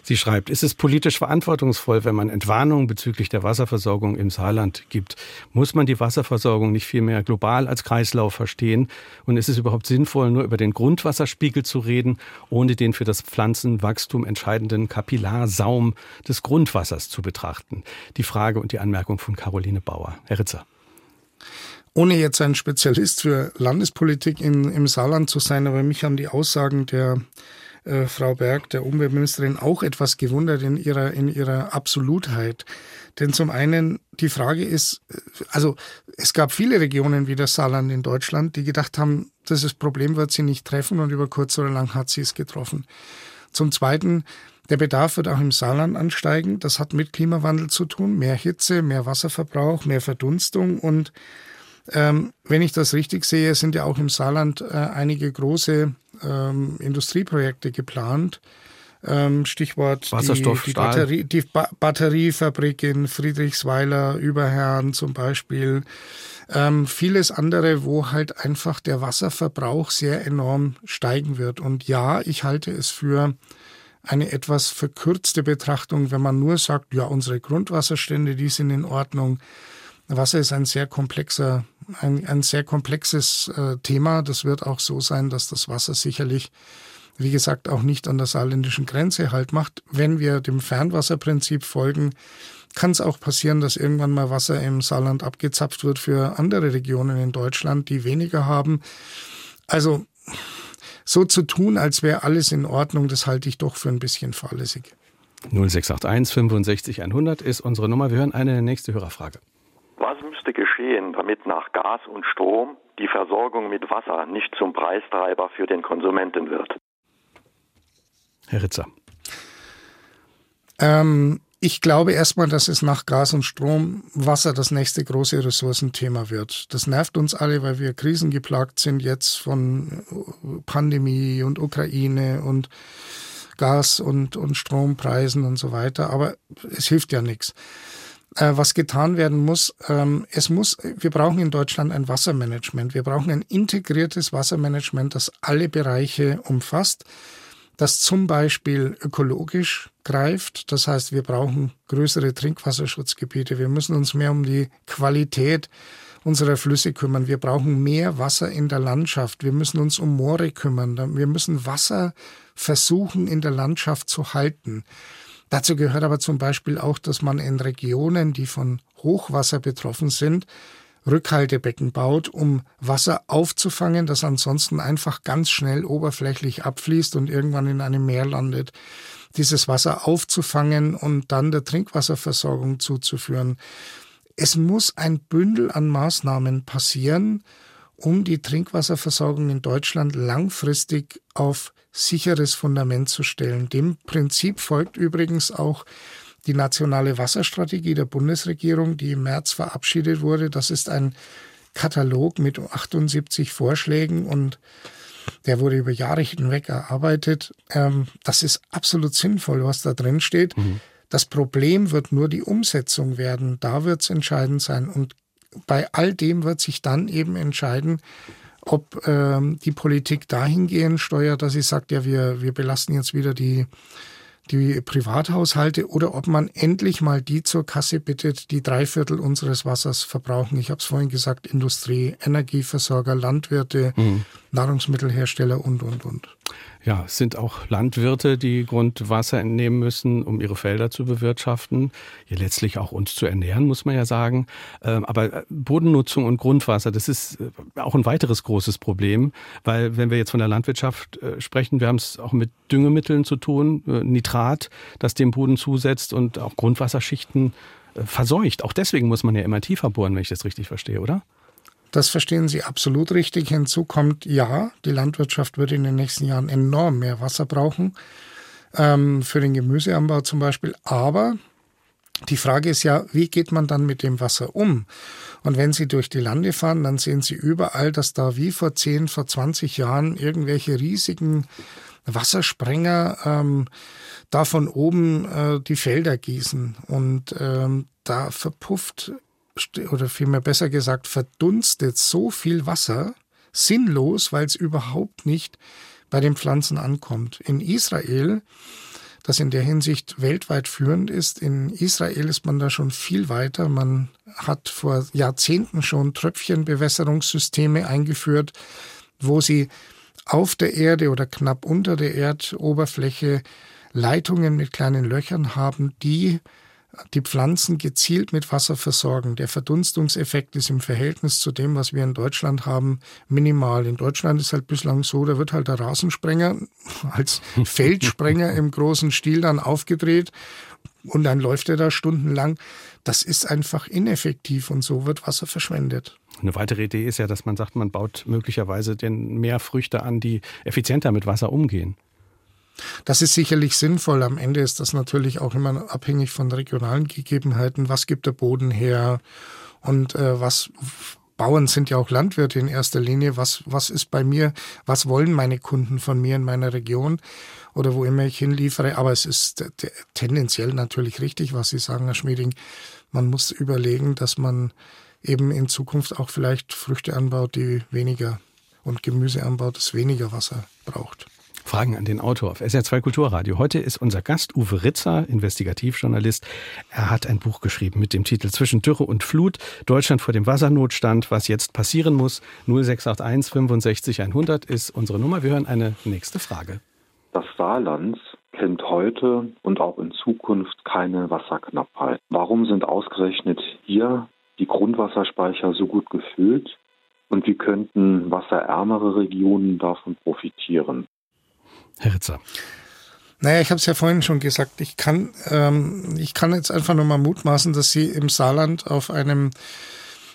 Sie schreibt, ist es politisch verantwortungsvoll, wenn man Entwarnung bezüglich der Wasserversorgung im Saarland gibt? Muss man die Wasserversorgung nicht vielmehr global als Kreislauf verstehen? Und ist es überhaupt sinnvoll, nur über den Grundwasserspiegel zu reden, ohne den für das Pflanzenwachstum entscheidenden Kapillarsaum des Grundwassers zu betrachten? Die Frage und die Anmerkung von Caroline Bauer. Herr Ritzer ohne jetzt ein Spezialist für Landespolitik in, im Saarland zu sein, aber mich haben die Aussagen der äh, Frau Berg, der Umweltministerin, auch etwas gewundert in ihrer, in ihrer Absolutheit. Denn zum einen, die Frage ist, äh, also es gab viele Regionen wie das Saarland in Deutschland, die gedacht haben, dieses Problem wird sie nicht treffen und über kurz oder lang hat sie es getroffen. Zum Zweiten, der Bedarf wird auch im Saarland ansteigen. Das hat mit Klimawandel zu tun. Mehr Hitze, mehr Wasserverbrauch, mehr Verdunstung und ähm, wenn ich das richtig sehe, sind ja auch im Saarland äh, einige große ähm, Industrieprojekte geplant. Ähm, Stichwort Wasserstoff, die, die, Batterie, die ba Batteriefabrik in Friedrichsweiler, Überherrn zum Beispiel. Ähm, vieles andere, wo halt einfach der Wasserverbrauch sehr enorm steigen wird. Und ja, ich halte es für eine etwas verkürzte Betrachtung, wenn man nur sagt, ja, unsere Grundwasserstände, die sind in Ordnung. Wasser ist ein sehr komplexer, ein, ein sehr komplexes äh, Thema. Das wird auch so sein, dass das Wasser sicherlich, wie gesagt, auch nicht an der saarländischen Grenze halt macht. Wenn wir dem Fernwasserprinzip folgen, kann es auch passieren, dass irgendwann mal Wasser im Saarland abgezapft wird für andere Regionen in Deutschland, die weniger haben. Also so zu tun, als wäre alles in Ordnung, das halte ich doch für ein bisschen fahrlässig. 0681 65 100 ist unsere Nummer. Wir hören eine nächste Hörerfrage. Was müsste geschehen, damit nach Gas und Strom die Versorgung mit Wasser nicht zum Preistreiber für den Konsumenten wird? Herr Ritzer. Ähm, ich glaube erstmal, dass es nach Gas und Strom Wasser das nächste große Ressourcenthema wird. Das nervt uns alle, weil wir krisengeplagt sind jetzt von Pandemie und Ukraine und Gas und, und Strompreisen und so weiter. Aber es hilft ja nichts äh, was getan werden muss. Ähm, es muss, wir brauchen in Deutschland ein Wassermanagement. Wir brauchen ein integriertes Wassermanagement, das alle Bereiche umfasst, das zum Beispiel ökologisch greift. Das heißt, wir brauchen größere Trinkwasserschutzgebiete. Wir müssen uns mehr um die Qualität unserer Flüsse kümmern. Wir brauchen mehr Wasser in der Landschaft. Wir müssen uns um Moore kümmern. Wir müssen Wasser versuchen in der Landschaft zu halten. Dazu gehört aber zum Beispiel auch, dass man in Regionen, die von Hochwasser betroffen sind, Rückhaltebecken baut, um Wasser aufzufangen, das ansonsten einfach ganz schnell oberflächlich abfließt und irgendwann in einem Meer landet. Dieses Wasser aufzufangen und dann der Trinkwasserversorgung zuzuführen. Es muss ein Bündel an Maßnahmen passieren, um die Trinkwasserversorgung in Deutschland langfristig auf sicheres Fundament zu stellen. Dem Prinzip folgt übrigens auch die nationale Wasserstrategie der Bundesregierung, die im März verabschiedet wurde. Das ist ein Katalog mit 78 Vorschlägen und der wurde über Jahre hinweg erarbeitet. Ähm, das ist absolut sinnvoll, was da drin steht. Mhm. Das Problem wird nur die Umsetzung werden. Da wird es entscheidend sein. Und bei all dem wird sich dann eben entscheiden, ob ähm, die Politik dahingehend steuert, dass sie sagt, ja, wir, wir belasten jetzt wieder die die Privathaushalte oder ob man endlich mal die zur Kasse bittet, die drei Viertel unseres Wassers verbrauchen. Ich habe es vorhin gesagt, Industrie, Energieversorger, Landwirte, mhm. Nahrungsmittelhersteller und, und, und. Ja, es sind auch Landwirte, die Grundwasser entnehmen müssen, um ihre Felder zu bewirtschaften, hier letztlich auch uns zu ernähren, muss man ja sagen. Ähm, aber äh, Bodennutzung und Grundwasser, das ist äh, auch ein weiteres großes Problem, weil wenn wir jetzt von der Landwirtschaft äh, sprechen, wir haben es auch mit Düngemitteln zu tun, Nitrat, das dem Boden zusetzt und auch Grundwasserschichten verseucht. Auch deswegen muss man ja immer tiefer bohren, wenn ich das richtig verstehe, oder? Das verstehen Sie absolut richtig. Hinzu kommt, ja, die Landwirtschaft wird in den nächsten Jahren enorm mehr Wasser brauchen, ähm, für den Gemüseanbau zum Beispiel. Aber die Frage ist ja, wie geht man dann mit dem Wasser um? Und wenn Sie durch die Lande fahren, dann sehen Sie überall, dass da wie vor 10, vor 20 Jahren irgendwelche riesigen Wassersprenger ähm, da von oben äh, die Felder gießen. Und ähm, da verpufft oder vielmehr besser gesagt, verdunstet so viel Wasser sinnlos, weil es überhaupt nicht bei den Pflanzen ankommt. In Israel, das in der Hinsicht weltweit führend ist, in Israel ist man da schon viel weiter. Man hat vor Jahrzehnten schon Tröpfchenbewässerungssysteme eingeführt, wo sie auf der Erde oder knapp unter der Erdoberfläche Leitungen mit kleinen Löchern haben, die die Pflanzen gezielt mit Wasser versorgen. Der Verdunstungseffekt ist im Verhältnis zu dem, was wir in Deutschland haben, minimal. In Deutschland ist halt bislang so, da wird halt der Rasensprenger als Feldsprenger im großen Stil dann aufgedreht und dann läuft er da stundenlang. Das ist einfach ineffektiv und so wird Wasser verschwendet. Eine weitere Idee ist ja, dass man sagt, man baut möglicherweise den mehr Früchte an, die effizienter mit Wasser umgehen. Das ist sicherlich sinnvoll. Am Ende ist das natürlich auch immer abhängig von regionalen Gegebenheiten. Was gibt der Boden her? Und äh, was Bauern sind ja auch Landwirte in erster Linie. Was, was ist bei mir? Was wollen meine Kunden von mir in meiner Region oder wo immer ich hinliefere? Aber es ist tendenziell natürlich richtig, was Sie sagen, Herr Schmieding. Man muss überlegen, dass man eben in Zukunft auch vielleicht Früchte anbaut, die weniger und Gemüse anbaut, das weniger Wasser braucht. Fragen an den Autor auf SR2 Kulturradio. Heute ist unser Gast Uwe Ritzer, Investigativjournalist. Er hat ein Buch geschrieben mit dem Titel Zwischen Dürre und Flut, Deutschland vor dem Wassernotstand, was jetzt passieren muss. 0681 65 100 ist unsere Nummer. Wir hören eine nächste Frage. Das Saarland kennt heute und auch in Zukunft keine Wasserknappheit. Warum sind ausgerechnet hier die Grundwasserspeicher so gut gefüllt? Und wie könnten wasserärmere Regionen davon profitieren? Herr Ritzer. Naja, ich habe es ja vorhin schon gesagt, ich kann, ähm, ich kann jetzt einfach nur mal mutmaßen, dass Sie im Saarland auf einem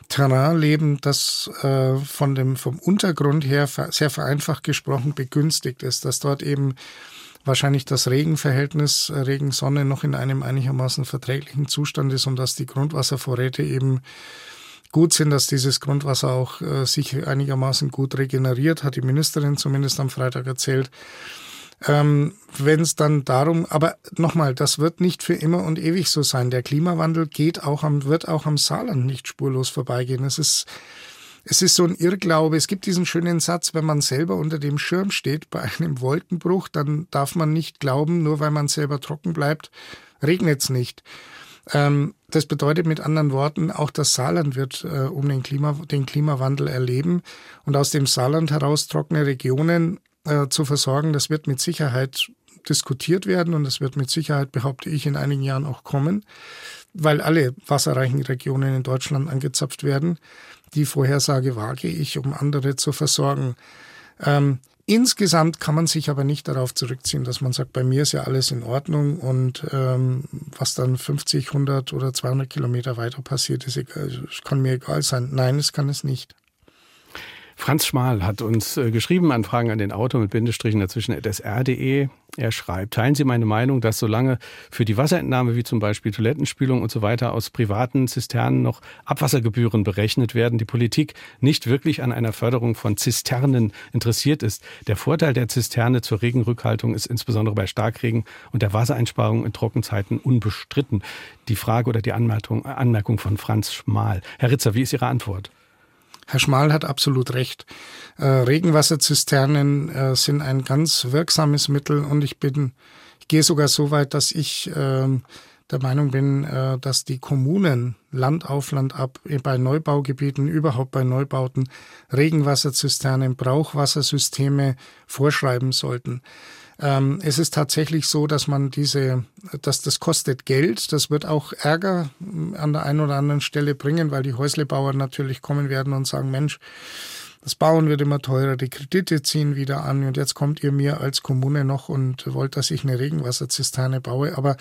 Terrain leben, das äh, von dem, vom Untergrund her sehr vereinfacht gesprochen begünstigt ist, dass dort eben wahrscheinlich das Regenverhältnis äh, Regen-Sonne noch in einem einigermaßen verträglichen Zustand ist und dass die Grundwasservorräte eben gut sind, dass dieses Grundwasser auch äh, sich einigermaßen gut regeneriert, hat die Ministerin zumindest am Freitag erzählt. Ähm, Wenn es dann darum, aber nochmal, das wird nicht für immer und ewig so sein. Der Klimawandel geht auch am, wird auch am Saarland nicht spurlos vorbeigehen. Es ist, es ist so ein Irrglaube. Es gibt diesen schönen Satz, wenn man selber unter dem Schirm steht bei einem Wolkenbruch, dann darf man nicht glauben, nur weil man selber trocken bleibt, regnet es nicht. Ähm, das bedeutet mit anderen Worten, auch das Saarland wird äh, um den, Klima, den Klimawandel erleben. Und aus dem Saarland heraus trockene Regionen äh, zu versorgen. Das wird mit Sicherheit diskutiert werden und das wird mit Sicherheit, behaupte ich, in einigen Jahren auch kommen, weil alle wasserreichen Regionen in Deutschland angezapft werden. Die Vorhersage wage ich, um andere zu versorgen. Ähm, insgesamt kann man sich aber nicht darauf zurückziehen, dass man sagt, bei mir ist ja alles in Ordnung und ähm, was dann 50, 100 oder 200 Kilometer weiter passiert, ist egal, kann mir egal sein. Nein, es kann es nicht. Franz Schmal hat uns äh, geschrieben an Fragen an den Autor mit Bindestrichen dazwischen sr.de. Er schreibt, teilen Sie meine Meinung, dass solange für die Wasserentnahme wie zum Beispiel Toilettenspülung und so weiter aus privaten Zisternen noch Abwassergebühren berechnet werden, die Politik nicht wirklich an einer Förderung von Zisternen interessiert ist. Der Vorteil der Zisterne zur Regenrückhaltung ist insbesondere bei Starkregen und der Wassereinsparung in Trockenzeiten unbestritten. Die Frage oder die Anmerkung, Anmerkung von Franz Schmal. Herr Ritzer, wie ist Ihre Antwort? Herr Schmal hat absolut recht. Äh, Regenwasserzisternen äh, sind ein ganz wirksames Mittel und ich bin, ich gehe sogar so weit, dass ich äh, der Meinung bin, äh, dass die Kommunen Land auf Land ab bei Neubaugebieten, überhaupt bei Neubauten Regenwasserzisternen, Brauchwassersysteme vorschreiben sollten. Ähm, es ist tatsächlich so, dass man diese, dass das kostet Geld. Das wird auch Ärger an der einen oder anderen Stelle bringen, weil die Häuslebauer natürlich kommen werden und sagen, Mensch, das Bauen wird immer teurer, die Kredite ziehen wieder an und jetzt kommt ihr mir als Kommune noch und wollt, dass ich eine Regenwasserzisterne baue. Aber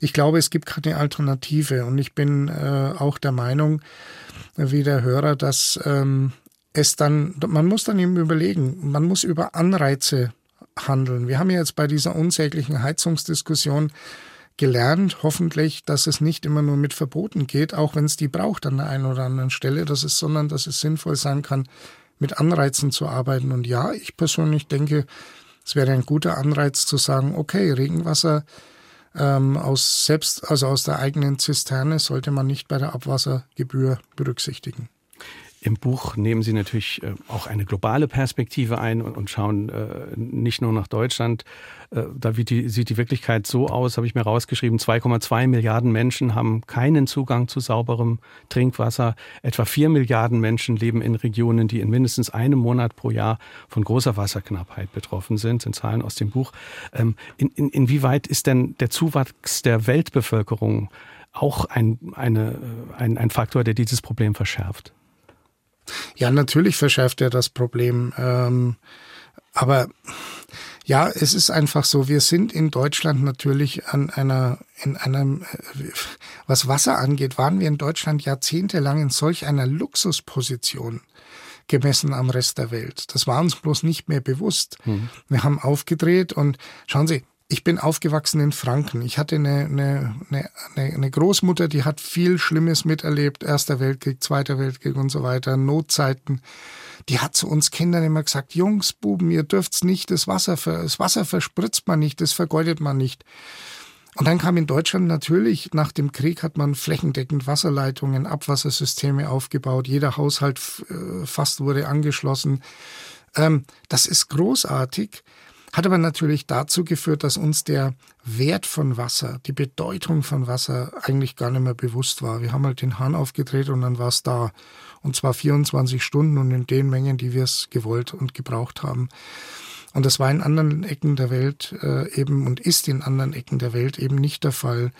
ich glaube, es gibt keine Alternative und ich bin äh, auch der Meinung, wie der Hörer, dass ähm, es dann, man muss dann eben überlegen, man muss über Anreize handeln. Wir haben ja jetzt bei dieser unsäglichen Heizungsdiskussion gelernt, hoffentlich, dass es nicht immer nur mit Verboten geht, auch wenn es die braucht an der einen oder anderen Stelle, dass es, sondern dass es sinnvoll sein kann, mit Anreizen zu arbeiten. Und ja, ich persönlich denke, es wäre ein guter Anreiz zu sagen, okay, Regenwasser ähm, aus selbst, also aus der eigenen Zisterne sollte man nicht bei der Abwassergebühr berücksichtigen. Im Buch nehmen Sie natürlich äh, auch eine globale Perspektive ein und schauen äh, nicht nur nach Deutschland. Äh, da sieht die Wirklichkeit so aus, habe ich mir rausgeschrieben, 2,2 Milliarden Menschen haben keinen Zugang zu sauberem Trinkwasser. Etwa 4 Milliarden Menschen leben in Regionen, die in mindestens einem Monat pro Jahr von großer Wasserknappheit betroffen sind. Das sind Zahlen aus dem Buch. Ähm, in, in, inwieweit ist denn der Zuwachs der Weltbevölkerung auch ein, eine, ein, ein Faktor, der dieses Problem verschärft? Ja, natürlich verschärft er das Problem. Ähm, aber ja, es ist einfach so, wir sind in Deutschland natürlich an einer, in einem, was Wasser angeht, waren wir in Deutschland jahrzehntelang in solch einer Luxusposition gemessen am Rest der Welt. Das war uns bloß nicht mehr bewusst. Mhm. Wir haben aufgedreht und schauen Sie, ich bin aufgewachsen in Franken. Ich hatte eine, eine, eine, eine Großmutter, die hat viel Schlimmes miterlebt. Erster Weltkrieg, Zweiter Weltkrieg und so weiter, Notzeiten. Die hat zu uns Kindern immer gesagt, Jungs, Buben, ihr dürft's nicht, das Wasser, das Wasser verspritzt man nicht, das vergeudet man nicht. Und dann kam in Deutschland natürlich, nach dem Krieg hat man flächendeckend Wasserleitungen, Abwassersysteme aufgebaut. Jeder Haushalt äh, fast wurde angeschlossen. Ähm, das ist großartig. Hat aber natürlich dazu geführt, dass uns der Wert von Wasser, die Bedeutung von Wasser eigentlich gar nicht mehr bewusst war. Wir haben halt den Hahn aufgedreht und dann war es da. Und zwar 24 Stunden und in den Mengen, die wir es gewollt und gebraucht haben. Und das war in anderen Ecken der Welt äh, eben und ist in anderen Ecken der Welt eben nicht der Fall.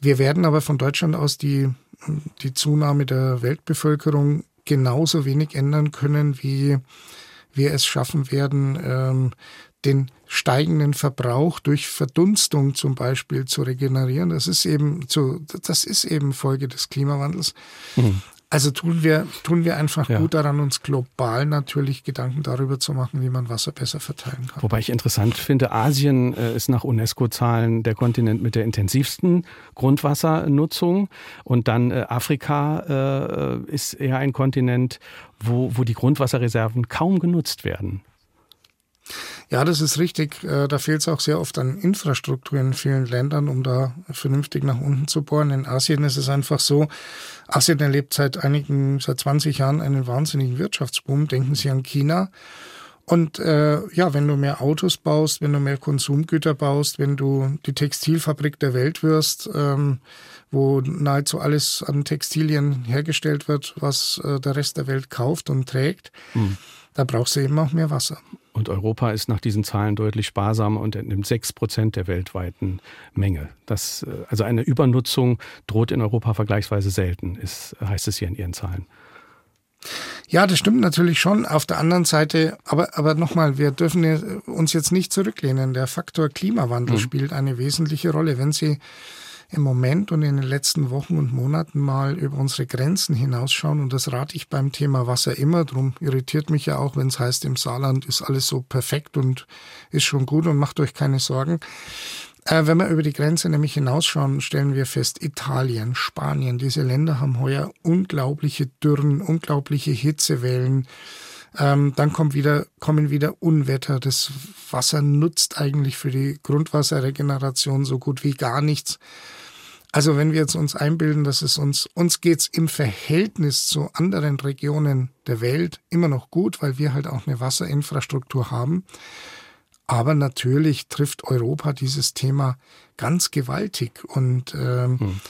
Wir werden aber von Deutschland aus die, die Zunahme der Weltbevölkerung genauso wenig ändern können, wie wir es schaffen werden, ähm, den steigenden Verbrauch durch Verdunstung zum Beispiel zu regenerieren. Das ist eben zu, das ist eben Folge des Klimawandels. Mhm. Also tun wir, tun wir einfach ja. gut daran, uns global natürlich Gedanken darüber zu machen, wie man Wasser besser verteilen kann. Wobei ich interessant finde, Asien äh, ist nach UNESCO-Zahlen der Kontinent mit der intensivsten Grundwassernutzung und dann äh, Afrika äh, ist eher ein Kontinent, wo, wo die Grundwasserreserven kaum genutzt werden. Ja, das ist richtig. Äh, da fehlt es auch sehr oft an Infrastruktur in vielen Ländern, um da vernünftig nach unten zu bohren. In Asien ist es einfach so, Asien erlebt seit einigen, seit 20 Jahren einen wahnsinnigen Wirtschaftsboom. Denken Sie an China. Und äh, ja, wenn du mehr Autos baust, wenn du mehr Konsumgüter baust, wenn du die Textilfabrik der Welt wirst, ähm, wo nahezu alles an Textilien hergestellt wird, was äh, der Rest der Welt kauft und trägt, mhm. da brauchst du eben auch mehr Wasser. Und Europa ist nach diesen Zahlen deutlich sparsamer und entnimmt sechs Prozent der weltweiten Menge. Das, äh, also eine Übernutzung droht in Europa vergleichsweise selten, ist, heißt es hier in Ihren Zahlen. Ja, das stimmt natürlich schon. Auf der anderen Seite, aber, aber nochmal, wir dürfen uns jetzt nicht zurücklehnen. Der Faktor Klimawandel mhm. spielt eine wesentliche Rolle. Wenn Sie im Moment und in den letzten Wochen und Monaten mal über unsere Grenzen hinausschauen. Und das rate ich beim Thema Wasser immer. Drum irritiert mich ja auch, wenn es heißt, im Saarland ist alles so perfekt und ist schon gut und macht euch keine Sorgen. Äh, wenn wir über die Grenze nämlich hinausschauen, stellen wir fest, Italien, Spanien, diese Länder haben heuer unglaubliche Dürren, unglaubliche Hitzewellen. Ähm, dann kommt wieder, kommen wieder Unwetter. Das Wasser nutzt eigentlich für die Grundwasserregeneration so gut wie gar nichts. Also wenn wir jetzt uns einbilden, dass es uns, uns geht's im Verhältnis zu anderen Regionen der Welt immer noch gut, weil wir halt auch eine Wasserinfrastruktur haben. Aber natürlich trifft Europa dieses Thema ganz gewaltig. Und ähm, hm.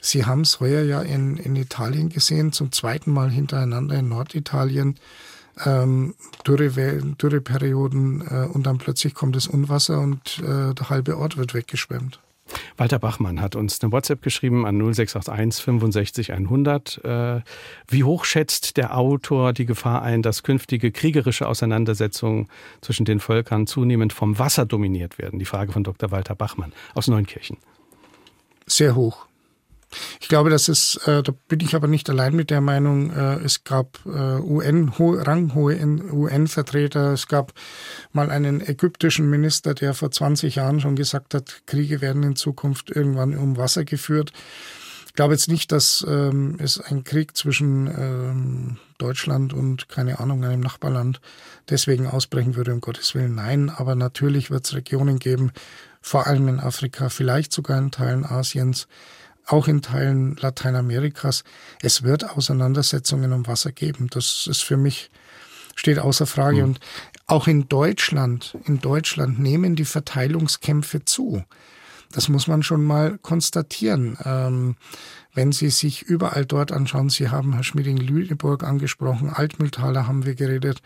Sie haben es heuer ja in, in Italien gesehen, zum zweiten Mal hintereinander in Norditalien. Ähm, Dürre, Dürreperioden äh, und dann plötzlich kommt das Unwasser und äh, der halbe Ort wird weggeschwemmt. Walter Bachmann hat uns eine WhatsApp geschrieben an 0681 65 100. Wie hoch schätzt der Autor die Gefahr ein, dass künftige kriegerische Auseinandersetzungen zwischen den Völkern zunehmend vom Wasser dominiert werden? Die Frage von Dr. Walter Bachmann aus Neunkirchen. Sehr hoch. Ich glaube, das ist, äh, da bin ich aber nicht allein mit der Meinung, äh, es gab äh, UN, ranghohe UN-Vertreter, es gab mal einen ägyptischen Minister, der vor 20 Jahren schon gesagt hat, Kriege werden in Zukunft irgendwann um Wasser geführt. Ich glaube jetzt nicht, dass ähm, es ein Krieg zwischen ähm, Deutschland und, keine Ahnung, einem Nachbarland deswegen ausbrechen würde, um Gottes Willen. Nein, aber natürlich wird es Regionen geben, vor allem in Afrika, vielleicht sogar in Teilen Asiens, auch in Teilen Lateinamerikas. Es wird Auseinandersetzungen um Wasser geben. Das ist für mich, steht außer Frage. Mhm. Und auch in Deutschland, in Deutschland nehmen die Verteilungskämpfe zu. Das muss man schon mal konstatieren. Ähm, wenn Sie sich überall dort anschauen, Sie haben Herr Schmieding-Lüneburg angesprochen, Altmühltaler haben wir geredet,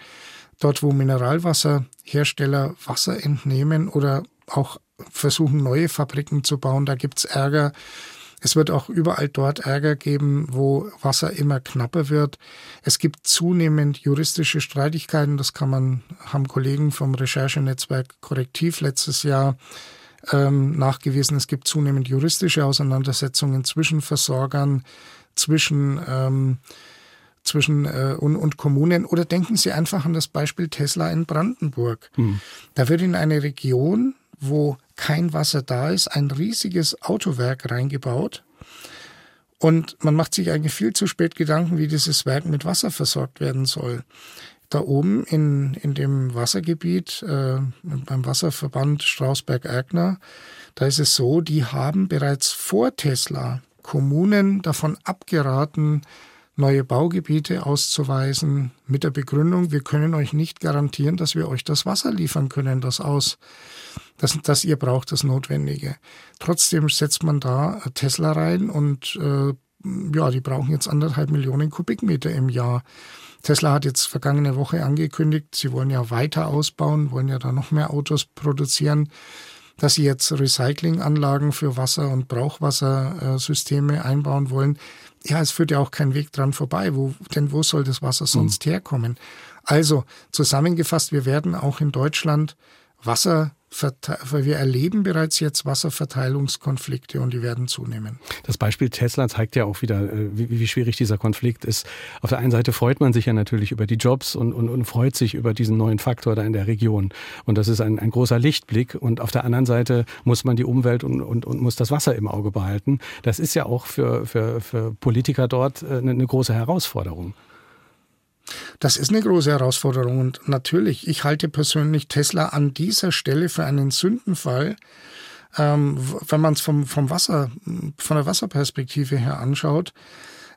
dort wo Mineralwasserhersteller Wasser entnehmen oder auch versuchen, neue Fabriken zu bauen, da gibt's Ärger es wird auch überall dort Ärger geben, wo Wasser immer knapper wird. Es gibt zunehmend juristische Streitigkeiten. Das kann man, haben Kollegen vom Recherchenetzwerk Korrektiv letztes Jahr ähm, nachgewiesen. Es gibt zunehmend juristische Auseinandersetzungen zwischen Versorgern, zwischen ähm, zwischen äh, und, und, Kommunen. Oder denken Sie einfach an das Beispiel Tesla in Brandenburg. Hm. Da wird in eine Region, wo kein Wasser da ist, ein riesiges Autowerk reingebaut. Und man macht sich eigentlich viel zu spät Gedanken, wie dieses Werk mit Wasser versorgt werden soll. Da oben in, in dem Wassergebiet äh, beim Wasserverband Strausberg-Erkner, da ist es so, die haben bereits vor Tesla Kommunen davon abgeraten, neue Baugebiete auszuweisen mit der Begründung, wir können euch nicht garantieren, dass wir euch das Wasser liefern können, das aus, das, das ihr braucht, das Notwendige. Trotzdem setzt man da Tesla rein und äh, ja, die brauchen jetzt anderthalb Millionen Kubikmeter im Jahr. Tesla hat jetzt vergangene Woche angekündigt, sie wollen ja weiter ausbauen, wollen ja da noch mehr Autos produzieren, dass sie jetzt Recyclinganlagen für Wasser- und Brauchwassersysteme einbauen wollen ja, es führt ja auch kein Weg dran vorbei. Wo, denn wo soll das Wasser sonst mhm. herkommen? Also zusammengefasst, wir werden auch in Deutschland Wasser wir erleben bereits jetzt Wasserverteilungskonflikte und die werden zunehmen. Das Beispiel Tesla zeigt ja auch wieder, äh, wie, wie, schwierig dieser Konflikt ist. Auf der einen Seite freut man sich ja natürlich über die Jobs und, und, und freut sich über diesen neuen Faktor da in der Region. Und das ist ein, ein großer Lichtblick. Und auf der anderen Seite muss man die Umwelt und, und, und muss das Wasser im Auge behalten. Das ist ja auch für, für, für Politiker dort eine, äh, eine große Herausforderung. Das ist eine große Herausforderung und natürlich, ich halte persönlich Tesla an dieser Stelle für einen Sündenfall, ähm, wenn man es vom, vom Wasser, von der Wasserperspektive her anschaut.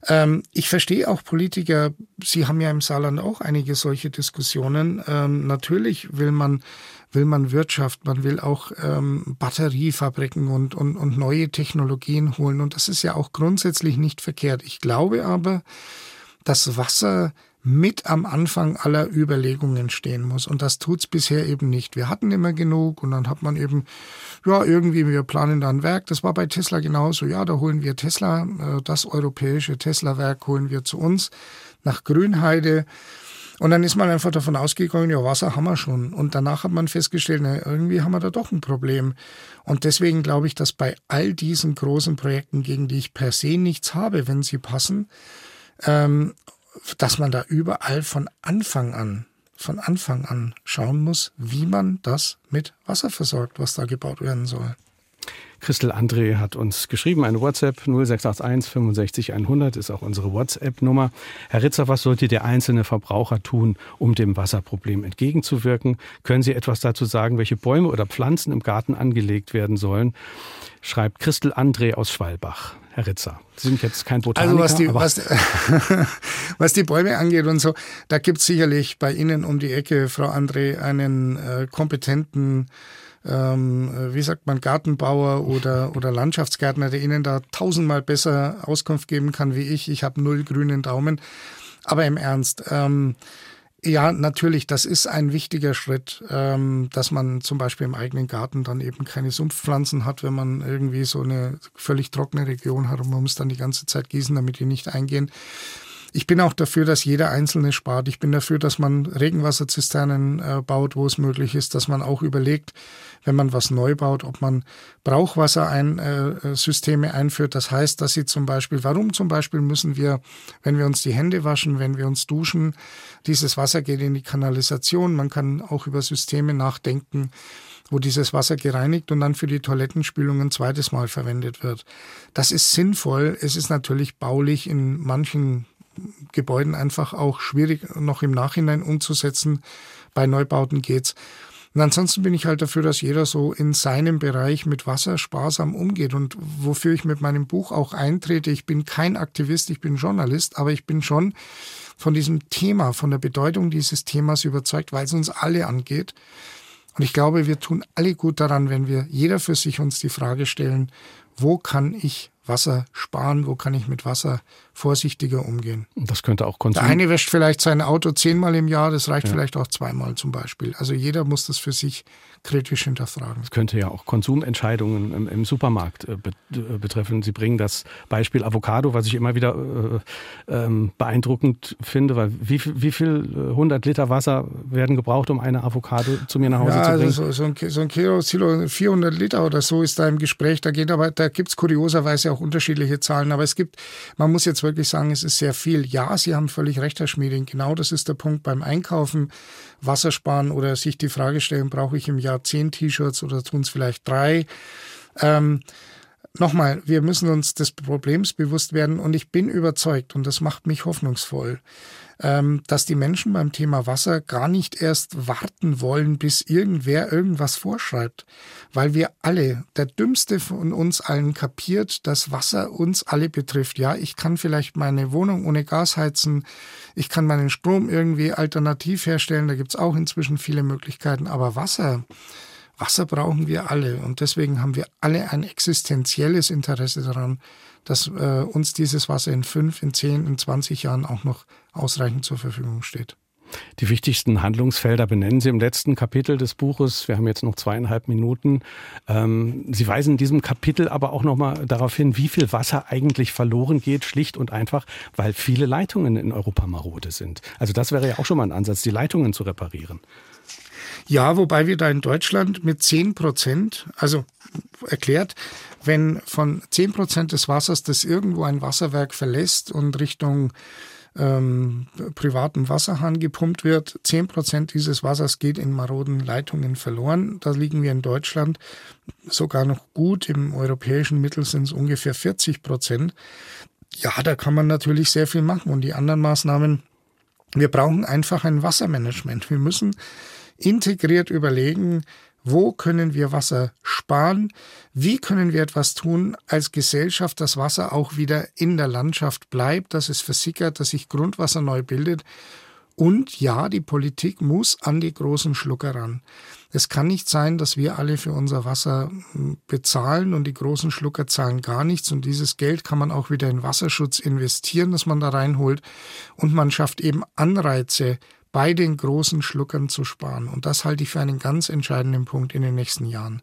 Ähm, ich verstehe auch Politiker, Sie haben ja im Saarland auch einige solche Diskussionen. Ähm, natürlich will man, will man Wirtschaft, man will auch ähm, Batteriefabriken und, und, und neue Technologien holen. Und das ist ja auch grundsätzlich nicht verkehrt. Ich glaube aber, dass Wasser mit am Anfang aller Überlegungen stehen muss. Und das tut's bisher eben nicht. Wir hatten immer genug und dann hat man eben, ja, irgendwie, wir planen da ein Werk. Das war bei Tesla genauso. Ja, da holen wir Tesla, äh, das europäische Tesla-Werk holen wir zu uns nach Grünheide. Und dann ist man einfach davon ausgegangen, ja, Wasser haben wir schon. Und danach hat man festgestellt, na, irgendwie haben wir da doch ein Problem. Und deswegen glaube ich, dass bei all diesen großen Projekten, gegen die ich per se nichts habe, wenn sie passen, ähm, dass man da überall von Anfang an, von Anfang an schauen muss, wie man das mit Wasser versorgt, was da gebaut werden soll. Christel André hat uns geschrieben, eine WhatsApp 0681 65 100 ist auch unsere WhatsApp-Nummer. Herr Ritzer, was sollte der einzelne Verbraucher tun, um dem Wasserproblem entgegenzuwirken? Können Sie etwas dazu sagen, welche Bäume oder Pflanzen im Garten angelegt werden sollen? Schreibt Christel André aus Schwalbach. Herr Ritzer, Sie sind jetzt kein Botaniker. Also was die, was, was die Bäume angeht und so, da gibt es sicherlich bei Ihnen um die Ecke, Frau André, einen äh, kompetenten ähm, wie sagt man, Gartenbauer oder, oder Landschaftsgärtner, der Ihnen da tausendmal besser Auskunft geben kann wie ich. Ich habe null grünen Daumen. Aber im Ernst, ähm, ja, natürlich, das ist ein wichtiger Schritt, ähm, dass man zum Beispiel im eigenen Garten dann eben keine Sumpfpflanzen hat, wenn man irgendwie so eine völlig trockene Region hat und man muss dann die ganze Zeit gießen, damit die nicht eingehen. Ich bin auch dafür, dass jeder Einzelne spart. Ich bin dafür, dass man Regenwasserzisternen äh, baut, wo es möglich ist, dass man auch überlegt, wenn man was neu baut, ob man Brauchwassersysteme äh, einführt. Das heißt, dass sie zum Beispiel, warum zum Beispiel müssen wir, wenn wir uns die Hände waschen, wenn wir uns duschen, dieses Wasser geht in die Kanalisation. Man kann auch über Systeme nachdenken, wo dieses Wasser gereinigt und dann für die Toilettenspülung ein zweites Mal verwendet wird. Das ist sinnvoll. Es ist natürlich baulich in manchen Gebäuden einfach auch schwierig noch im Nachhinein umzusetzen. Bei Neubauten geht's. Und ansonsten bin ich halt dafür, dass jeder so in seinem Bereich mit Wasser sparsam umgeht und wofür ich mit meinem Buch auch eintrete. Ich bin kein Aktivist, ich bin Journalist, aber ich bin schon von diesem Thema, von der Bedeutung dieses Themas überzeugt, weil es uns alle angeht. Und ich glaube, wir tun alle gut daran, wenn wir jeder für sich uns die Frage stellen, wo kann ich Wasser sparen, wo kann ich mit Wasser vorsichtiger umgehen. Das könnte auch Konsum. Der eine wäscht vielleicht sein Auto zehnmal im Jahr, das reicht ja. vielleicht auch zweimal zum Beispiel. Also jeder muss das für sich kritisch hinterfragen. Es könnte ja auch Konsumentscheidungen im, im Supermarkt äh, äh, betreffen. Sie bringen das Beispiel Avocado, was ich immer wieder äh, ähm, beeindruckend finde, weil wie, wie viel 100 äh, Liter Wasser werden gebraucht, um eine Avocado zu mir nach Hause ja, zu bringen? Also so, so, ein, so ein Kilo, Kilo 400 Liter oder so ist da im Gespräch. Da geht aber, da gibt es kurioserweise auch unterschiedliche Zahlen. Aber es gibt, man muss jetzt wirklich sagen, es ist sehr viel. Ja, Sie haben völlig recht, Herr Schmieding. Genau das ist der Punkt beim Einkaufen Wasser sparen oder sich die Frage stellen, brauche ich im Jahr zehn T-Shirts oder tun es vielleicht drei? Ähm, Nochmal, wir müssen uns des Problems bewusst werden und ich bin überzeugt, und das macht mich hoffnungsvoll, dass die Menschen beim Thema Wasser gar nicht erst warten wollen, bis irgendwer irgendwas vorschreibt, weil wir alle, der dümmste von uns allen kapiert, dass Wasser uns alle betrifft. Ja, ich kann vielleicht meine Wohnung ohne Gas heizen, ich kann meinen Strom irgendwie alternativ herstellen, da gibt's auch inzwischen viele Möglichkeiten, aber Wasser, Wasser brauchen wir alle und deswegen haben wir alle ein existenzielles Interesse daran, dass äh, uns dieses Wasser in fünf, in zehn, in zwanzig Jahren auch noch ausreichend zur Verfügung steht. Die wichtigsten Handlungsfelder benennen Sie im letzten Kapitel des Buches. Wir haben jetzt noch zweieinhalb Minuten. Ähm, Sie weisen in diesem Kapitel aber auch nochmal darauf hin, wie viel Wasser eigentlich verloren geht, schlicht und einfach, weil viele Leitungen in Europa marode sind. Also das wäre ja auch schon mal ein Ansatz, die Leitungen zu reparieren. Ja, wobei wir da in Deutschland mit zehn Prozent, also erklärt, wenn von zehn Prozent des Wassers, das irgendwo ein Wasserwerk verlässt und Richtung ähm, privaten Wasserhahn gepumpt wird. Zehn Prozent dieses Wassers geht in maroden Leitungen verloren. Da liegen wir in Deutschland sogar noch gut. Im europäischen Mittel sind es ungefähr 40 Prozent. Ja, da kann man natürlich sehr viel machen. Und die anderen Maßnahmen, wir brauchen einfach ein Wassermanagement. Wir müssen integriert überlegen, wo können wir Wasser sparen? Wie können wir etwas tun als Gesellschaft, dass Wasser auch wieder in der Landschaft bleibt, dass es versickert, dass sich Grundwasser neu bildet? Und ja, die Politik muss an die großen Schlucker ran. Es kann nicht sein, dass wir alle für unser Wasser hm, bezahlen und die großen Schlucker zahlen gar nichts. Und dieses Geld kann man auch wieder in Wasserschutz investieren, das man da reinholt. Und man schafft eben Anreize, bei den großen Schluckern zu sparen. Und das halte ich für einen ganz entscheidenden Punkt in den nächsten Jahren.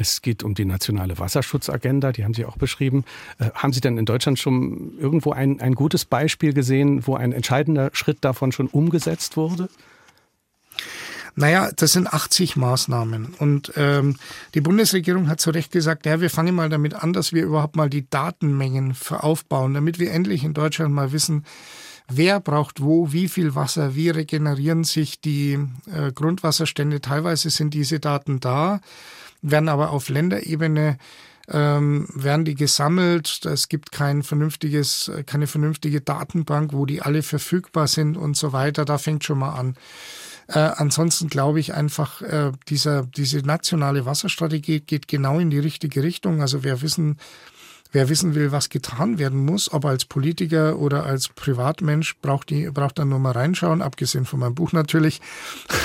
Es geht um die nationale Wasserschutzagenda, die haben Sie auch beschrieben. Äh, haben Sie denn in Deutschland schon irgendwo ein, ein gutes Beispiel gesehen, wo ein entscheidender Schritt davon schon umgesetzt wurde? Naja, das sind 80 Maßnahmen. Und ähm, die Bundesregierung hat zu Recht gesagt, ja, wir fangen mal damit an, dass wir überhaupt mal die Datenmengen aufbauen, damit wir endlich in Deutschland mal wissen, wer braucht wo, wie viel Wasser, wie regenerieren sich die äh, Grundwasserstände. Teilweise sind diese Daten da, werden aber auf Länderebene ähm, werden die gesammelt. Es gibt kein vernünftiges, keine vernünftige Datenbank, wo die alle verfügbar sind und so weiter. Da fängt schon mal an. Äh, ansonsten glaube ich einfach, äh, dieser, diese nationale Wasserstrategie geht genau in die richtige Richtung. Also wir wissen, Wer wissen will, was getan werden muss, ob als Politiker oder als Privatmensch, braucht, die, braucht dann nur mal reinschauen, abgesehen von meinem Buch natürlich.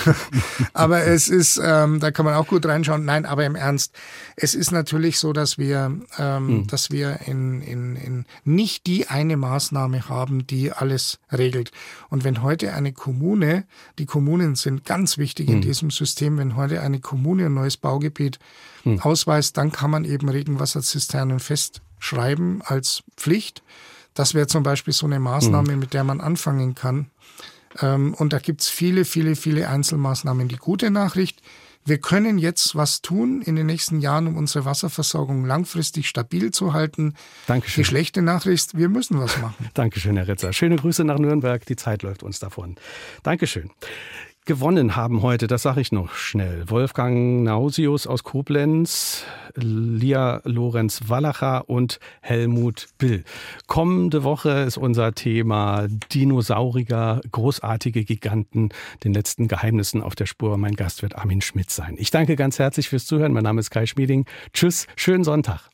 aber es ist, ähm, da kann man auch gut reinschauen. Nein, aber im Ernst, es ist natürlich so, dass wir, ähm, hm. dass wir in, in, in nicht die eine Maßnahme haben, die alles regelt. Und wenn heute eine Kommune, die Kommunen sind ganz wichtig hm. in diesem System, wenn heute eine Kommune ein neues Baugebiet hm. ausweist, dann kann man eben Regenwasserzisternen fest schreiben als Pflicht. Das wäre zum Beispiel so eine Maßnahme, mhm. mit der man anfangen kann. Ähm, und da gibt es viele, viele, viele Einzelmaßnahmen. Die gute Nachricht, wir können jetzt was tun in den nächsten Jahren, um unsere Wasserversorgung langfristig stabil zu halten. Dankeschön. Die schlechte Nachricht, wir müssen was machen. Dankeschön, Herr Ritzer. Schöne Grüße nach Nürnberg. Die Zeit läuft uns davon. Dankeschön. Gewonnen haben heute, das sage ich noch schnell. Wolfgang Nausius aus Koblenz, Lia Lorenz Wallacher und Helmut Bill. Kommende Woche ist unser Thema Dinosaurier, großartige Giganten, den letzten Geheimnissen auf der Spur. Mein Gast wird Armin Schmidt sein. Ich danke ganz herzlich fürs Zuhören. Mein Name ist Kai Schmieding. Tschüss, schönen Sonntag.